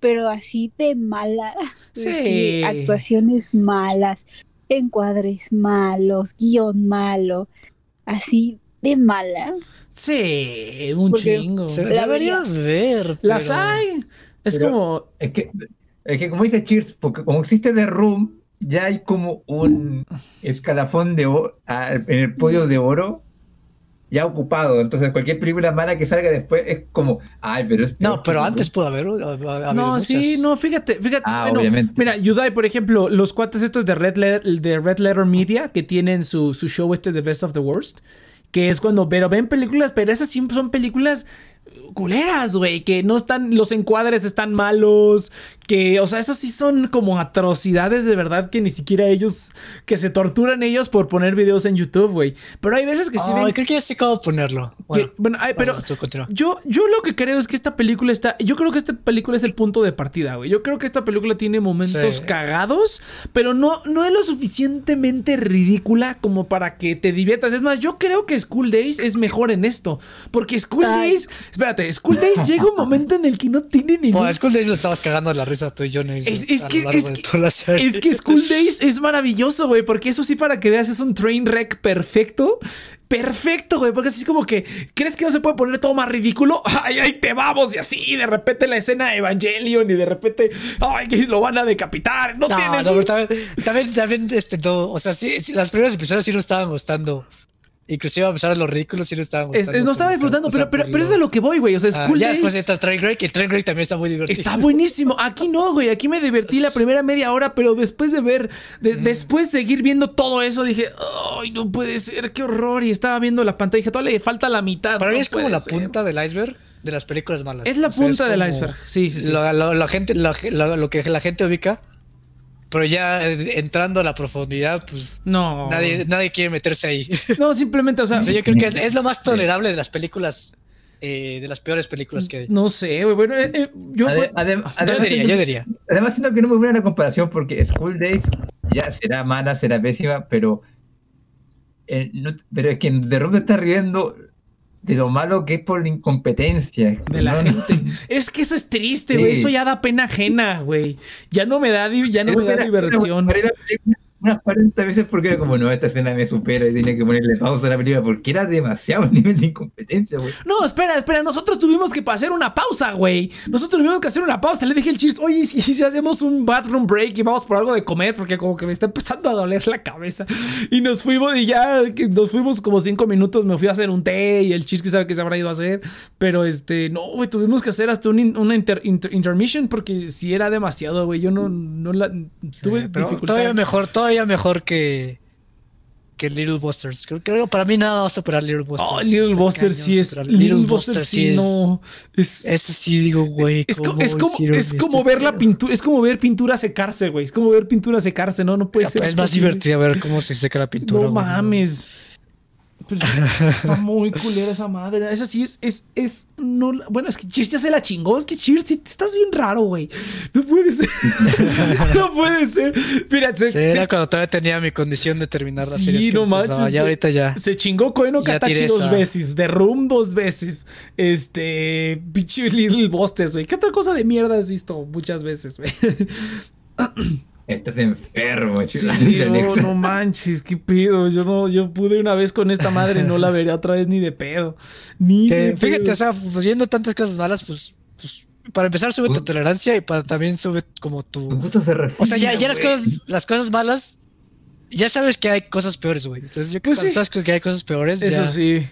Pero así de mala. Sí. Actuaciones malas, encuadres malos, guion malo. Así de mala. sí, un Porque chingo. Se La debería ver. Las hay. Es Pero- como, Es que, es que como dice Cheers, porque como existe The Room, ya hay como un escalafón de oro en el podio de oro ya ocupado. Entonces cualquier película mala que salga después es como, ay, pero es No, pero The antes Room". pudo haber. ha- ha- habido No, muchas. sí, no, fíjate, fíjate. Ah, bueno, obviamente. Mira, Yudai, por ejemplo, los cuates estos de Red, Letter, de Red Letter Media que tienen su, su show este de Best of the Worst, que es cuando, pero ven películas, pero esas siempre son películas culeras, güey, que no están, los encuadres están malos, que, o sea, esas sí son como atrocidades de verdad que ni siquiera ellos, que se torturan ellos por poner videos en YouTube, güey. Pero hay veces que sí ven creo que ya sé cómo ponerlo. Bueno, que- bueno, ay, pero yo, yo lo que creo es que esta película está. Yo creo que esta película es el punto de partida, güey. Yo creo que esta película tiene momentos Sí. cagados, pero no, no es lo suficientemente ridícula como para que te diviertas. Es más, yo creo que School Days es mejor en esto. Porque School Ay. Days. Espérate, School Days llega un momento en el que no tiene ningún. Bueno, School Days lo estabas cagando la risa tú y yo, Es, es que, es, que, es que School Days es maravilloso, güey, porque eso sí para que veas es un train wreck perfecto. Perfecto, güey, porque así como que crees que no se puede poner todo más ridículo. Ay, ay, te vamos y así, y de repente la escena de Evangelion y de repente, ay, que lo van a decapitar. No, No, tienes no, un- pero también, también, también, este, no, o sea, sí, sí, las primeras episodios sí nos estaban gustando. Inclusive a pesar de los ridículos, sí lo estaba Es- no estaba disfrutando, pero, pero, pero es lo- que voy, güey. O sea, Ah, School ya Days después entra Train Break y el Train Break también está muy divertido. está buenísimo. Aquí no, güey. Aquí me divertí la primera media hora, pero después de ver, de- Mm. después de seguir viendo todo eso, dije, ay, no puede ser, qué horror. Y estaba viendo la pantalla y dije, todavía le falta la mitad. Para mí es como la ser". punta del iceberg de las películas malas. Es la O sea, punta del iceberg. Sí, sí, sí. Lo, lo- la gente, lo- lo que la gente ubica, pero ya eh, entrando a la profundidad, pues No. nadie, nadie quiere meterse ahí. No, simplemente, o sea. O sea, yo creo que es, es lo más tolerable de las películas, eh, de las peores películas que hay. No sé, güey. Bueno, eh, eh, yo. Ade- adem- Yo diría, yo diría. Además, siento que no es muy buena la comparación porque School Days ya será mala, será pésima, pero, eh, no- pero es que de Room te está riendo de lo malo que es por la incompetencia. de la No, no. gente. Es que eso es triste, güey. Sí. Eso ya da pena ajena, güey. Ya no me da, ya no me da diversión. era Unas 40 veces porque era como, no, esta escena me supera y tenía que ponerle pausa a la película porque era demasiado nivel de incompetencia, güey. No, espera, espera. Nosotros tuvimos que hacer una pausa, güey. Nosotros tuvimos que hacer una pausa. Le dije al Cheers, oye, si, si hacemos un bathroom break y vamos por algo de comer, porque como que me está empezando a doler la cabeza. Y nos fuimos y ya nos fuimos como cinco minutos. Me fui a hacer un té y el que sabe que se habrá ido a hacer. Pero este, no, güey, tuvimos que hacer hasta un in- una inter- inter- intermission porque si era demasiado, güey. Yo no, no la tuve Pero dificultad. todavía mejor, todavía mejor que, que Little Busters. Creo, creo que para mí nada va a superar Little Busters. Oh, Little Está Buster cañón sí es. Little Buster sí, es- no. Es, Ese sí digo, güey. Es, co- ¿cómo es como, es como este ver la pintura, es como ver pintura secarse, güey. Es como ver pintura secarse, ¿no? No puede ser. Es más divertido ver cómo se seca la pintura. No güey. Pero está muy culera esa madre. Esa sí es, es, es, no, bueno, es que Cheers ya se la chingó. Es que Cheers, sí, estás bien raro, güey. No puede ser. no puede ser. Mira, se, Sí, era se- cuando todavía tenía mi condición de terminar la Sí, serie. no manches. Ya ahorita ya. Se chingó Koeno Katachi dos esa. veces. The Room dos veces. Este. Pinche Little Busters, güey. ¿Qué otra cosa de mierda has visto muchas veces, güey? Estás enfermo, Sí, chico. no, no manches, qué pedo. Yo no, yo pude una vez con esta madre, no la veré otra vez ni de pedo. Ni Que, de fíjate, pedo. o sea, pues, viendo tantas cosas malas, pues, pues para empezar sube tu tolerancia y para también sube como Tu se refina, O sea, ya, ya las cosas, las cosas malas, ya sabes que hay cosas peores, güey. Entonces yo creo Pues que sí. sabes que hay cosas peores, Eso ya, sí.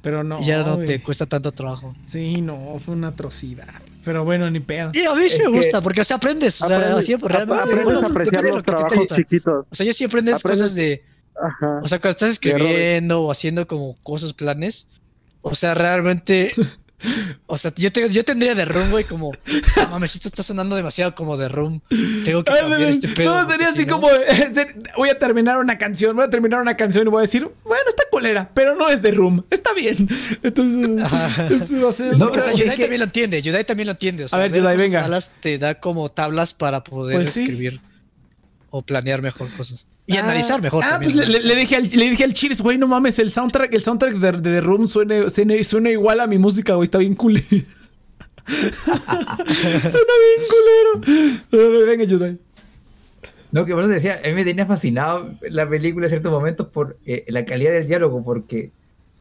Pero no. ya no te cuesta tanto trabajo. Sí, no, fue una atrocidad. Pero bueno, ni pedo. Y a mí sí Es me gusta, que- porque o sea, aprendes. O sea, Aprendes- así, realmente, aprendes bueno, a apreciar los trabajos gusta. chiquitos. O sea, yo sí aprendes Aprendes- cosas de... Ajá. O sea, cuando estás escribiendo o haciendo como cosas, planes, o sea, realmente, o sea, yo, te- yo tendría de room, güey, como, "No mames, esto está sonando demasiado como de room, tengo que cambiar Ándale. este pedo. no, sería así como ser- voy a terminar una canción, voy a terminar una canción y voy a decir, bueno, está colera, pero no es de Room, está bien. Entonces, eso va a ser No, O sea, Yudai que- también lo entiende, Yudai también lo entiende. O sea, A ver, Yudai, venga. malas te da como tablas para poder Pues sí. escribir o planear mejor cosas. Y Ah, analizar mejor Ah, también. pues le, le- le dije al, le dije al Cheers, güey, no mames, el soundtrack, el soundtrack de, de The Room suena, suena, suena igual a mi música, güey, está bien culero. suena bien culero. Venga, Yudai. No, que por eso te decía, a mí me tenía fascinado la película en ciertos momentos por eh, la calidad del diálogo, porque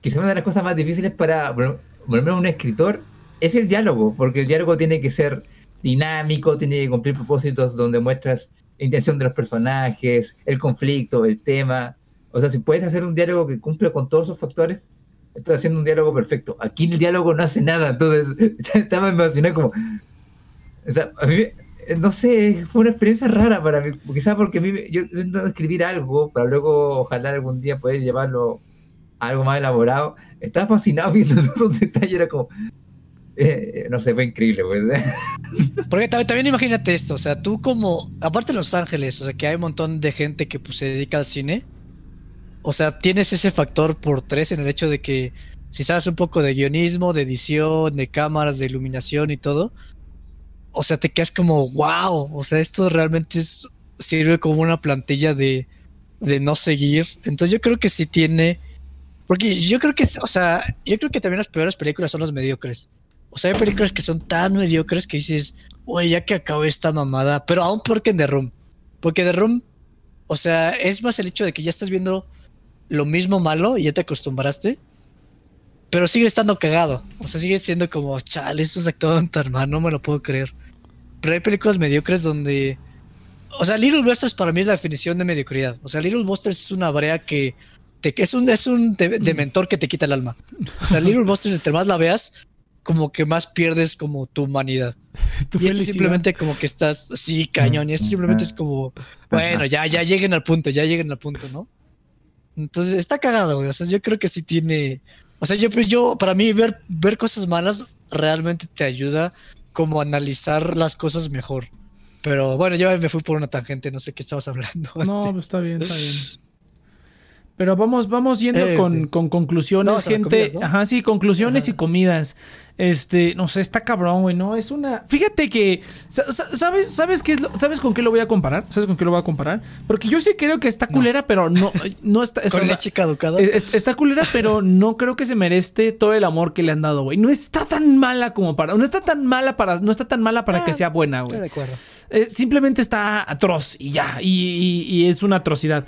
quizás una de las cosas más difíciles para, por lo menos un escritor, es el diálogo, porque el diálogo tiene que ser dinámico, tiene que cumplir propósitos donde muestras la intención de los personajes, el conflicto, el tema. O sea, si puedes hacer un diálogo que cumple con todos esos factores, estás haciendo un diálogo perfecto. Aquí el diálogo no hace nada, entonces estaba emocionado como... O sea, a mí, no sé, fue una experiencia rara para mí, quizás porque a mí, yo intento escribir algo para luego, ojalá algún día poder llevarlo a algo más elaborado. Estaba fascinado viendo esos detalles, era como, no sé, fue increíble, pues. Porque también, imagínate esto, o sea, tú como, aparte de Los Ángeles, o sea, que hay un montón de gente que pues, se dedica al cine, o sea, tienes ese factor por tres en el hecho de que si sabes un poco de guionismo, de edición, de cámaras, de iluminación y todo, o sea, te quedas como, wow, o sea, esto realmente sirve como una plantilla de, de no seguir. Entonces yo creo que sí tiene, porque yo creo que, o sea, yo creo que también las peores películas son las mediocres. O sea, hay películas que son tan mediocres que dices, güey, ya que acabé esta mamada, pero aún peor que en The Room. Porque The Room, o sea, es más el hecho de que ya estás viendo lo mismo malo y ya te acostumbraste, pero sigue estando cagado. O sea, sigue siendo como, chale, estos actuaban tan mal, no me lo puedo creer. Pero hay películas mediocres donde. O sea, Little Busters para mí es la definición de mediocridad. O sea, Little Busters es una brea que te- es un, es un de- dementor que te quita el alma. O sea, Little Monsters, entre más la veas, como que más pierdes como tu humanidad. Tu y este simplemente como que estás, sí, cañón, y este simplemente es como, bueno, ya, ya lleguen al punto, ya lleguen al punto, ¿no? Entonces, está cagado, güey. O sea, yo creo que sí tiene. O sea, yo, yo para mí, ver, ver cosas malas realmente te ayuda como a analizar las cosas mejor. Pero bueno, ya me fui por una tangente, no sé qué estabas hablando. No, pues está bien, está bien. Pero vamos, vamos yendo Eh, con, sí. con conclusiones, gente. comidas, ¿no? Ajá, sí, conclusiones Ajá. y comidas. Este, no sé, está cabrón, güey, ¿no? Es una. Fíjate que. sa- sa- ¿Sabes, sabes qué es lo- ¿Sabes con qué lo voy a comparar? ¿Sabes con qué lo voy a comparar? Porque yo sí creo que está culera, pero no, no está. está- Con leche caducada. eh, es- Está culera, pero no creo que se merece todo el amor que le han dado, güey. No está tan mala como para. No está tan mala para. No está tan mala para que Ah, sea buena, Estoy güey. de acuerdo. Eh, simplemente está atroz y ya. Y, y- y es una atrocidad.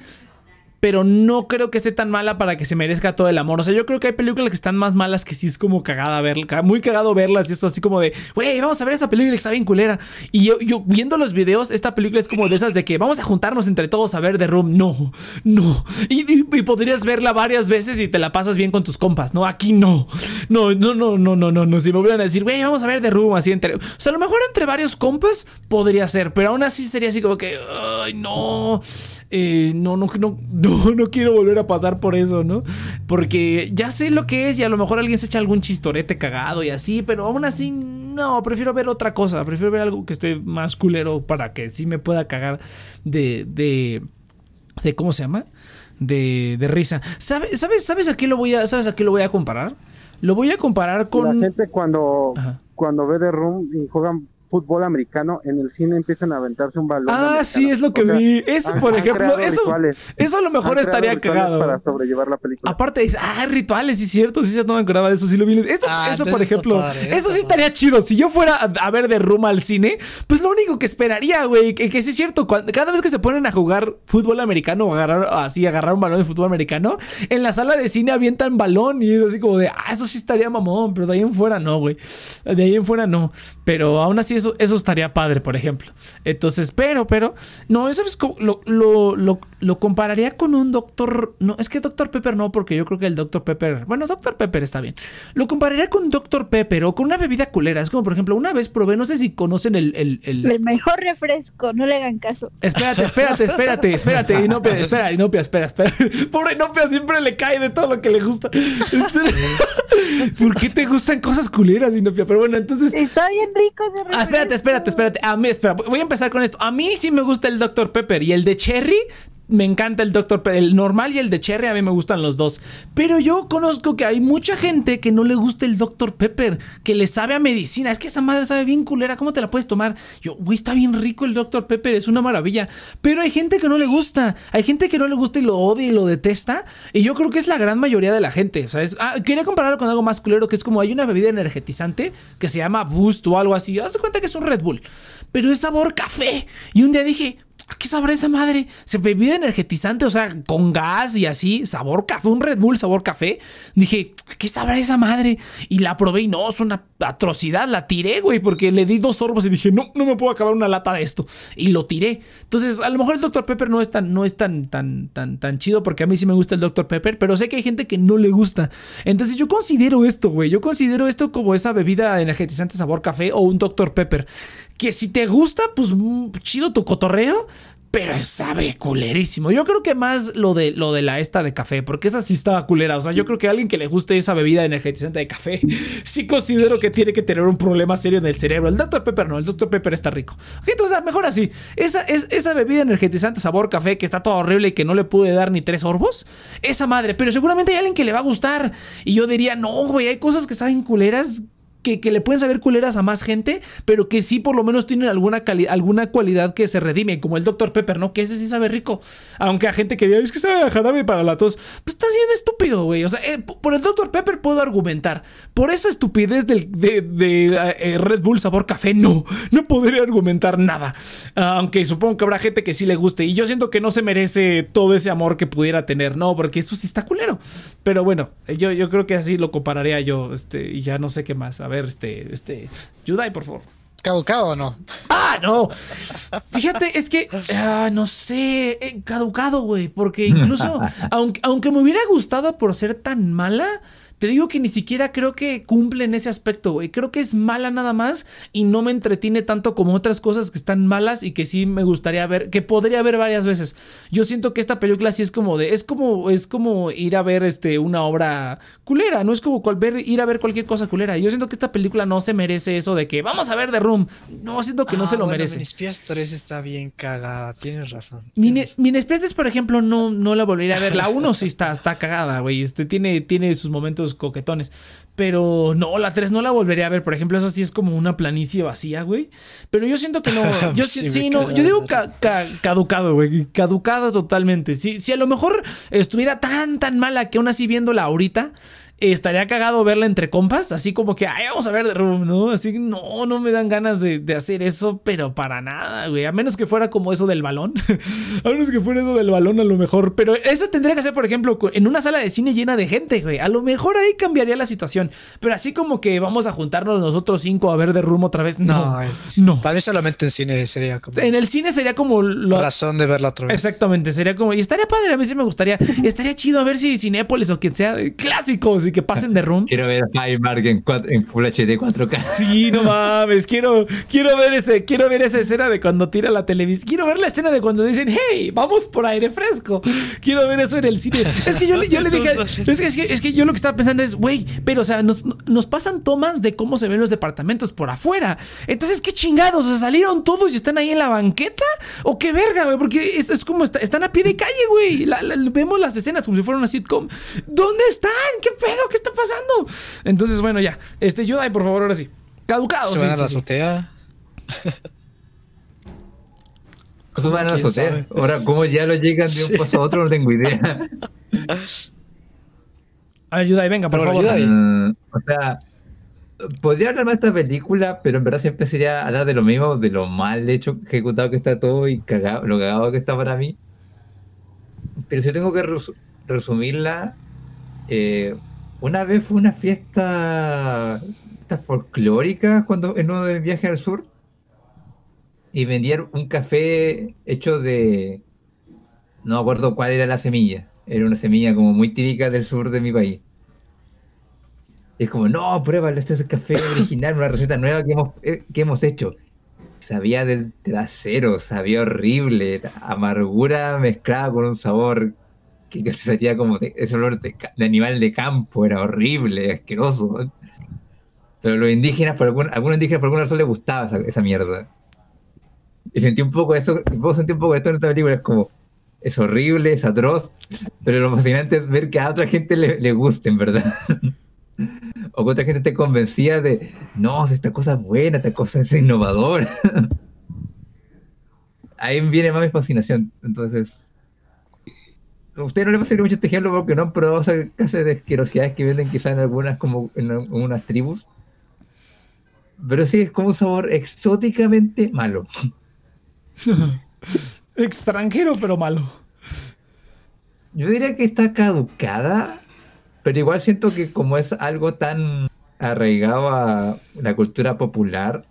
Pero no creo que esté tan mala para que se merezca todo el amor. O sea, yo creo que hay películas que están más malas que sí es como cagada verla. Muy cagado verlas. Y esto así como de, güey, vamos a ver esta película que está bien culera. Y yo, viendo los videos, esta película es como de esas de que vamos a juntarnos entre todos a ver The Room. No, no. Y, podrías verla varias veces y te la pasas bien con tus compas. No, aquí no. No, no, no, no, no, no. Si me volvieran a decir, güey, vamos a ver The Room así entre. O sea, a lo mejor entre varios compas podría ser, pero aún así sería así como que, ay, no. Eh, no, no, no, no, no quiero volver a pasar por eso, ¿no? Porque ya sé lo que es y a lo mejor alguien se echa algún chistorete cagado y así, pero aún así, no, prefiero ver otra cosa, prefiero ver algo que esté más culero para que sí me pueda cagar de, de, de ¿cómo se llama? De, de risa. ¿Sabes, sabes, sabes a qué lo voy a, sabes a qué lo voy a comparar? Lo voy a comparar con... La gente cuando, Ajá. cuando ve The Room y juegan fútbol americano, en el cine empiezan a aventarse un balón. Ah, americano. sí, es lo que O sea, vi. Eso, han- por han ejemplo, eso, rituales. eso a lo mejor estaría cagado. Para sobrellevar la película. Aparte dice, ah, rituales, sí es cierto, sí, no me acordaba de eso, sí lo vi. Eso, Ah, eso por ejemplo, padre, eso sí estaría chido. Si yo fuera a, a ver de Ruma al cine, pues lo único que esperaría, güey, que, que sí es cierto, cuando- cada vez que se ponen a jugar fútbol americano o agarrar así, agarrar un balón de fútbol americano, en la sala de cine avientan balón y es así como de, ah, eso sí estaría mamón, pero de ahí en fuera no, güey. De ahí en fuera no. Pero aún así eso, eso estaría padre, por ejemplo. Entonces, pero, pero, no, eso es como- lo, lo, lo, lo compararía con un Doctor, no, es que Doctor Pepper no, porque yo creo que el Doctor Pepper, bueno, Doctor Pepper está bien. Lo compararía con Doctor Pepper o con una bebida culera. Es como, por ejemplo, una vez probé, no sé si conocen el, el, el- El mejor refresco, no le hagan caso. Espérate, espérate, espérate, espérate, Inopia, espera, Inopia, espera, espera. Pobre Inopia siempre le cae de todo lo que le gusta. Este- ¿Por qué te gustan cosas culeras, Inopia? Pero bueno, entonces. Está bien rico ese refresco. Espérate, espérate, espérate. A mí, espera, voy a empezar con esto. A mí sí me gusta el Dr. Pepper y el de Cherry. Me encanta el Dr. Pepper. El normal y el de Cherry a mí me gustan los dos. Pero yo conozco que hay mucha gente que no le gusta el Dr. Pepper, que le sabe a medicina. Es que esa madre sabe bien culera. ¿Cómo te la puedes tomar? Yo, güey, está bien rico el Dr. Pepper, es una maravilla. Pero hay gente que no le gusta. Hay gente que no le gusta y lo odia y lo detesta. Y yo creo que es la gran mayoría de la gente. ¿sabes? Ah, quería compararlo con algo más culero, que es como hay una bebida energetizante que se llama Boost o algo así. Haz cuenta que es un Red Bull. Pero es sabor café. Y un día dije, ¿a qué sabrá esa madre? Se bebida energetizante, o sea, con gas y así, sabor café, un Red Bull sabor café. Dije, ¿a qué sabrá esa madre? Y la probé y no, es una atrocidad, la tiré, güey, porque le di dos sorbos y dije, no, no me puedo acabar una lata de esto. Y lo tiré. Entonces, a lo mejor el Dr. Pepper no es tan, no es tan, tan, tan, tan chido, porque a mí sí me gusta el Dr. Pepper, pero sé que hay gente que no le gusta. Entonces, yo considero esto, güey, yo considero esto como esa bebida energetizante sabor café o un Dr. Pepper. Que si te gusta, pues mm, chido tu cotorreo. Pero sabe culerísimo. Yo creo que más lo de lo de la esta de café, porque esa sí estaba culera. O sea, yo creo que a alguien que le guste esa bebida energetizante de café, sí considero que tiene que tener un problema serio en el cerebro. El Dr. Pepper no, el Dr. Pepper está rico. Entonces mejor así. Esa, es, esa bebida energetizante sabor café que está toda horrible y que no le pude dar ni tres sorbos. Esa madre, pero seguramente hay alguien que le va a gustar. Y yo diría, no, güey, hay cosas que saben culeras que, que le pueden saber culeras a más gente, pero que sí por lo menos tienen alguna, cali- alguna cualidad que se redime, como el Dr. Pepper, ¿no? Que ese sí sabe rico. Aunque a gente que diga, es que sabe a jarabe para la tos. Pues estás bien estúpido, güey. O sea, eh, por el Dr. Pepper puedo argumentar. Por esa estupidez del, de, de, eh, Red Bull sabor café, no. No podría argumentar nada. Ah, aunque supongo que habrá gente que sí le guste. Y yo siento que no se merece todo ese amor que pudiera tener. No, porque eso sí está culero. Pero bueno, yo, yo creo que así lo compararía yo. Este, y ya no sé qué más. A ver, este, este. Yudai, por favor. ¿Caducado o no? Ah, no. Fíjate, es que, ah, no sé, eh, caducado, güey, porque incluso, aunque, aunque me hubiera gustado por ser tan mala, te digo que ni siquiera creo que cumple en ese aspecto, güey. Creo que es mala nada más y no me entretiene tanto como otras cosas que están malas y que sí me gustaría ver, que podría ver varias veces. Yo siento que esta película sí es como de, es como, es como ir a ver este, una obra culera, no es como cual- ver, ir a ver cualquier cosa culera. Yo siento que esta película no se merece eso de que vamos a ver The Room. No, siento que no Ah, se lo bueno, merece. Minispias 3 está bien cagada, tienes razón. Tienes- Minespeces, por ejemplo, no, no la volvería a ver. La 1 sí está, está cagada, güey. Este, tiene, tiene sus momentos coquetones. Pero no, la 3 no la volvería a ver. Por ejemplo, esa sí es como una planicie vacía, güey. Pero yo siento que no. Yo sí, no. Yo digo la ca- ca- caducado, güey. Caducado totalmente. Si, si a lo mejor estuviera tan, tan mala que aún así viéndola ahorita, estaría cagado verla entre compas. Así como que, ay, vamos a ver The Room, ¿no? Así, no, no me dan ganas de, de hacer eso, pero para nada, güey. A menos que fuera como eso del balón. a menos que fuera eso del balón, a lo mejor. Pero eso tendría que ser, por ejemplo, en una sala de cine llena de gente, güey. A lo mejor ahí cambiaría la situación. Pero así como que vamos a juntarnos nosotros cinco a ver The Room otra vez. No, No, eh, no. Para mí solamente en cine sería como En el cine sería como lo, razón de verla otra vez. Exactamente, sería como. Y estaría padre, a mí sí me gustaría. Estaría chido a ver si Cinépolis o quien sea eh, clásicos y que pasen de room. Quiero ver a High Mark en, Full HD 4K. Sí, no mames, quiero, quiero ver ese, quiero ver esa escena de cuando tira la televisión. Quiero ver la escena de cuando dicen, hey, vamos por aire fresco. Quiero ver eso en el cine. Es que yo, le- yo le dije, es que, es que, es que yo lo que estaba pensando es, güey, pero o sea, nos, nos pasan tomas de cómo se ven los departamentos por afuera. Entonces, qué chingados, o sea, salieron todos y están ahí en la banqueta. O qué verga, güey, porque es, es como está- están a pie de calle, güey. La- la- vemos las escenas como si fuera una sitcom. ¿Dónde están? ¿Qué pedo? ¿Qué está pasando? Entonces, bueno, ya. Este, Yudai, por favor, ahora sí. Caducado. Se sí, van a sí, la sí. azotea. Suban a la ¿Quién azotea. sabe? Ahora, ¿cómo ya lo llegan de un paso a otro? No tengo idea. A ver, Yudai, venga, por Pero favor. Yudai. Mm, o sea, podría hablar más de esta película, pero en verdad siempre sería hablar de lo mismo, de lo mal hecho, ejecutado que está todo y cagado, lo cagado que está para mí. Pero si tengo que resu- resumirla, eh, una vez fue una fiesta esta folclórica cuando en uno del viaje al sur y vendían un café hecho de no acuerdo cuál era la semilla era una semilla como muy típica del sur de mi país. Y es como no pruébalo este es el café original una receta nueva que hemos, eh, que hemos hecho. Sabía del trasero sabía horrible amargura mezclada con un sabor que, que sería como de, ese olor de, de animal de campo era horrible asqueroso pero los indígenas, por algún, algunos indígenas por alguna razón les gustaba esa, esa mierda. Y sentí un poco eso, y puedo sentir un poco de esto en esta película, es como, es horrible, es atroz, pero lo fascinante es ver que a otra gente le, le guste, en verdad. o que otra gente esté convencida de, no, esta cosa es buena, esta cosa es innovadora. Ahí viene más mi fascinación, entonces... A ustedes no les va a servir mucho este ejemplo porque no han probado esa clase de asquerosidades que venden quizás en algunas como en algunas tribus. Pero sí, es como un sabor exóticamente malo. Extranjero, pero malo. Yo diría que está caducada, pero igual siento que como es algo tan arraigado a la cultura popular,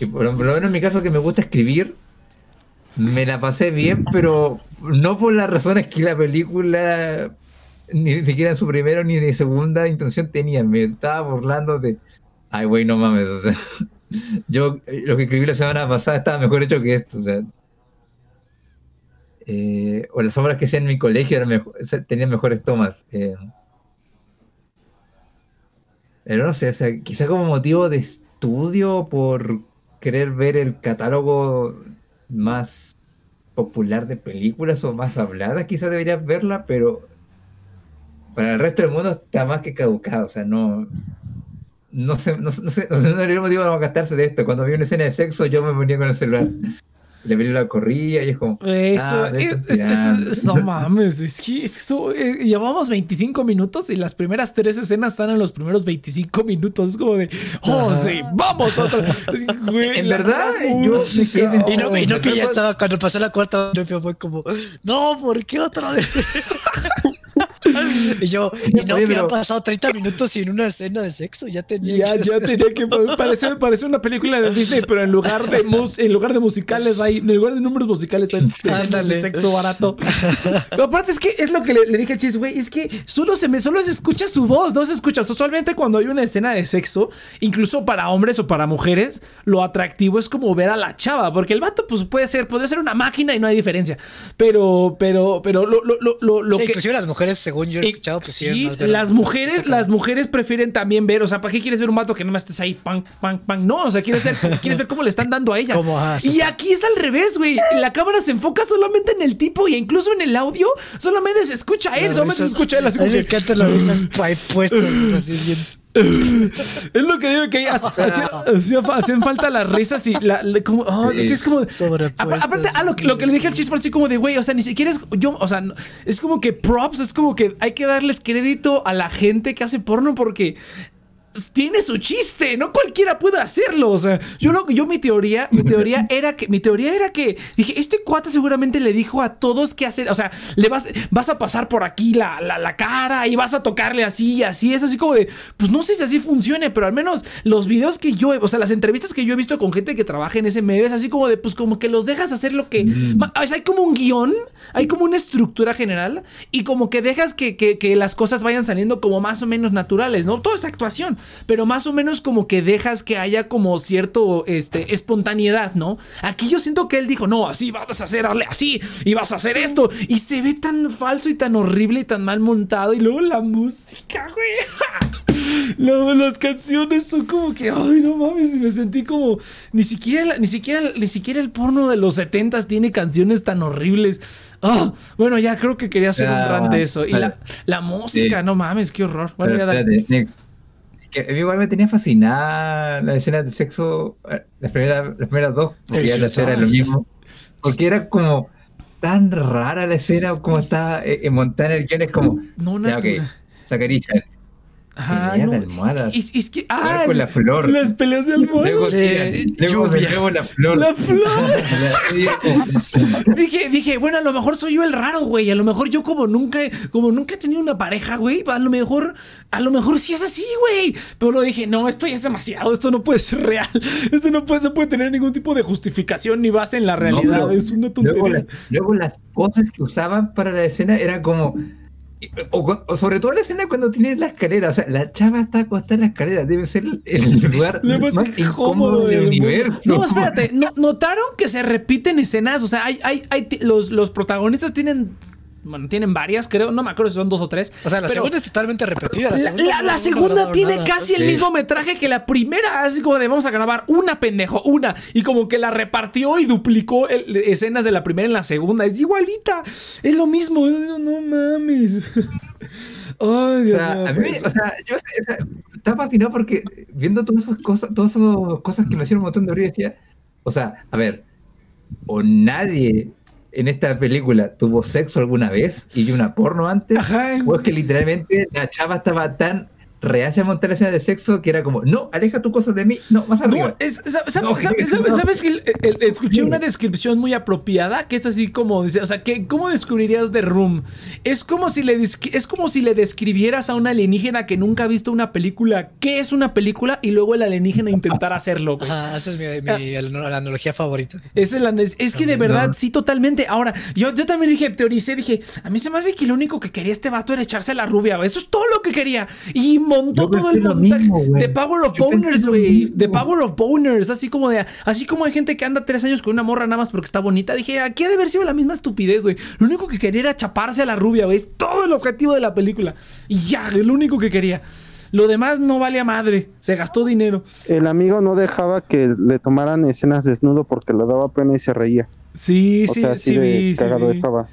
y por lo menos en mi caso que me gusta escribir, me la pasé bien, pero no por las razones que la película ni siquiera en su primera ni de segunda intención tenía. Me estaba burlando de, ay, güey, no mames, o sea, yo eh, lo que escribí la semana pasada estaba mejor hecho que esto, o. Eh, las obras que hacía en mi colegio eran tenían mejores tomas. eh. Pero no sé, o sea, quizá como motivo de estudio por querer ver el catálogo más popular de películas o más habladas, quizá deberías verla, pero para el resto del mundo está más que caducado, o sea, no... No sé, no, sé- no no no para gastarse de esto. Cuando vi una escena de sexo, yo me ponía con el celular. La película corría y es como. Eso, ah, es, es- es- no mames, es que, es que esto, eh, llevamos 25 minutos y las primeras tres escenas están en los primeros 25 minutos. Es como de, oh, sí, vamos otra. Güey, En la verdad, yo me quedé- Y no, y no que ya estaba, cuando pasó la cuarta, fue como, no, ¿por qué otra vez? Y yo, y no, Oye, que pero- han pasado 30 minutos sin una escena de sexo, ya tenía Ya, que ya tenía que parece, parece una película de Disney, pero en lugar de mus, en lugar de musicales hay, en lugar de números musicales hay de sexo barato. Pero aparte es que es lo que le, le dije al chis, güey, es que solo se me solo se escucha su voz, no se escucha. Usualmente cuando hay una escena de sexo, incluso para hombres o para mujeres, lo atractivo es como ver a la chava, porque el vato pues puede ser, podría ser una máquina y no hay diferencia. Pero, pero, pero lo, lo, lo, lo, lo Sí, que inclusive las mujeres, según yo he escuchado, sí, las mujeres, las mujeres prefieren también ver, o sea, ¿para qué quieres ver un vato que no me estés ahí, pan, pan, pan? No, o sea, quieres ver, quieres ver cómo le están dando a ella. Cómo, sí, y aquí es al revés, güey. La cámara se enfoca solamente en el tipo y incluso en el audio solamente se escucha a él, solamente se escucha a él así como me que- puestas, así bien. Es lo que digo que hacía- hacía- hacía fa- hacían falta las risas y la, la- como, oh, Sí. es como aparte ah, lo, que- lo que le dije al chis fue así como de güey, o sea, ni siquiera es yo, o sea, no- es como que props, es como que hay que darles crédito a la gente que hace porno porque tiene su chiste, no cualquiera puede hacerlo, o sea, yo lo, yo mi teoría, mi teoría era que mi teoría era que dije, este cuate seguramente le dijo a todos qué hacer, o sea, le vas vas a pasar por aquí la, la, la cara y vas a tocarle así y así, es así como de, pues no sé si así funcione, pero al menos los videos que yo, he- o sea, las entrevistas que yo he visto con gente que trabaja en ese medio es así como de, pues como que los dejas hacer lo que, o sea, hay como un guion, hay como una estructura general y como que dejas que, que, que las cosas vayan saliendo como más o menos naturales, ¿no? Todo es actuación, pero más o menos como que dejas que haya como cierto, este, espontaneidad, ¿no? Aquí yo siento que él dijo, no, así vas a hacerle así y vas a hacer esto y se ve tan falso y tan horrible y tan mal montado y luego la música, güey. Luego las canciones son como que, ay, no mames, me sentí como ni siquiera ni siquiera ni siquiera el porno de los 70 tiene canciones tan horribles. Ah, bueno, ya creo que quería hacer un rant de eso y la, vale. la música, Sí. no mames, qué horror. Bueno, Pero ya dale. espérate, Nick, que a mí igual me tenía fascinada la escena de sexo, eh, las primeras, las primeras dos, porque ya la tercera es lo mismo. Porque era como tan rara la escena, como está eh, eh, montada en el guion, es como, No, ya, ok, natural. Zacaricha, Ajá, pelea no. de almohadas. Es que, ah, con la flor. las peleas de almohadas. luego, luego, lluvia. luego la flor. La flor. Dije, dije, bueno, a lo mejor soy yo el raro, güey. A lo mejor yo como nunca, como nunca he tenido una pareja, güey. A lo mejor, a lo mejor sí es así, güey. Pero lo dije, no, esto ya es demasiado. Esto no puede ser real. Esto no puede, no puede tener ningún tipo de justificación ni base en la realidad. es una Luego, tontería. la- luego las cosas que usaban para la escena eran como. O, o sobre todo la escena cuando tiene la escalera. O sea, la chava está acostada en la escalera. Debe ser el, el lugar más más incómodo del universo. No, espérate. no- ¿Notaron que se repiten escenas? O sea, hay, hay, hay los, los protagonistas tienen. Bueno, tienen varias, creo. No me acuerdo si son dos o tres. O sea, la pero- segunda es totalmente repetida. La segunda, la- no- la no segunda lograron tiene nada. casi el mismo metraje que la primera, así como de vamos a grabar una pendejo, una, y como que la repartió y duplicó el- escenas de la primera en la segunda, es igualita, es lo mismo, es- no mames. Ay, O Dios sea, mío, a mí, pues. o sea, yo o sea, estaba fascinado porque viendo todas esas cosas, todas esas cosas que me hicieron un montón de decía, o sea, a ver, o nadie en esta película tuvo sexo alguna vez y una porno antes, Ajá, es- o es que literalmente la chava estaba tan reacia a montar la escena de sexo que era como, no, aleja tu cosa de mí, no, más arriba. No, es- sabes, que el- el- escuché una descripción muy apropiada que es así como dice, o sea, que ¿cómo describirías The Room? Es como si le es como si le describieras a un alienígena que nunca ha visto una película, qué es una película y luego el alienígena intentara hacerlo. güey. Esa es mi, mi la analogía favorita. Es, la nes- es que de verdad, no. sí, totalmente. Ahora, yo, yo también dije, teoricé, dije, a mí se me hace que lo único que quería este vato era echarse a la rubia, güey. Eso es todo lo que quería. Y montó Yo todo el montaje. mismo. The Power of Boners, güey. The Power of Boners. Así como de, así como hay gente que anda tres años con una morra nada más porque está bonita. Dije, aquí ha de haber sido la misma estupidez, güey. Lo único que quería era chaparse a la rubia, güey. Es todo el objetivo de la película. Y ya, es lo único que quería. Lo demás no vale a madre. Se gastó dinero. El amigo no dejaba que le tomaran escenas desnudo porque le daba pena y se reía. Sí, O sí, sea, así sí, de vi, sí vi. estaba.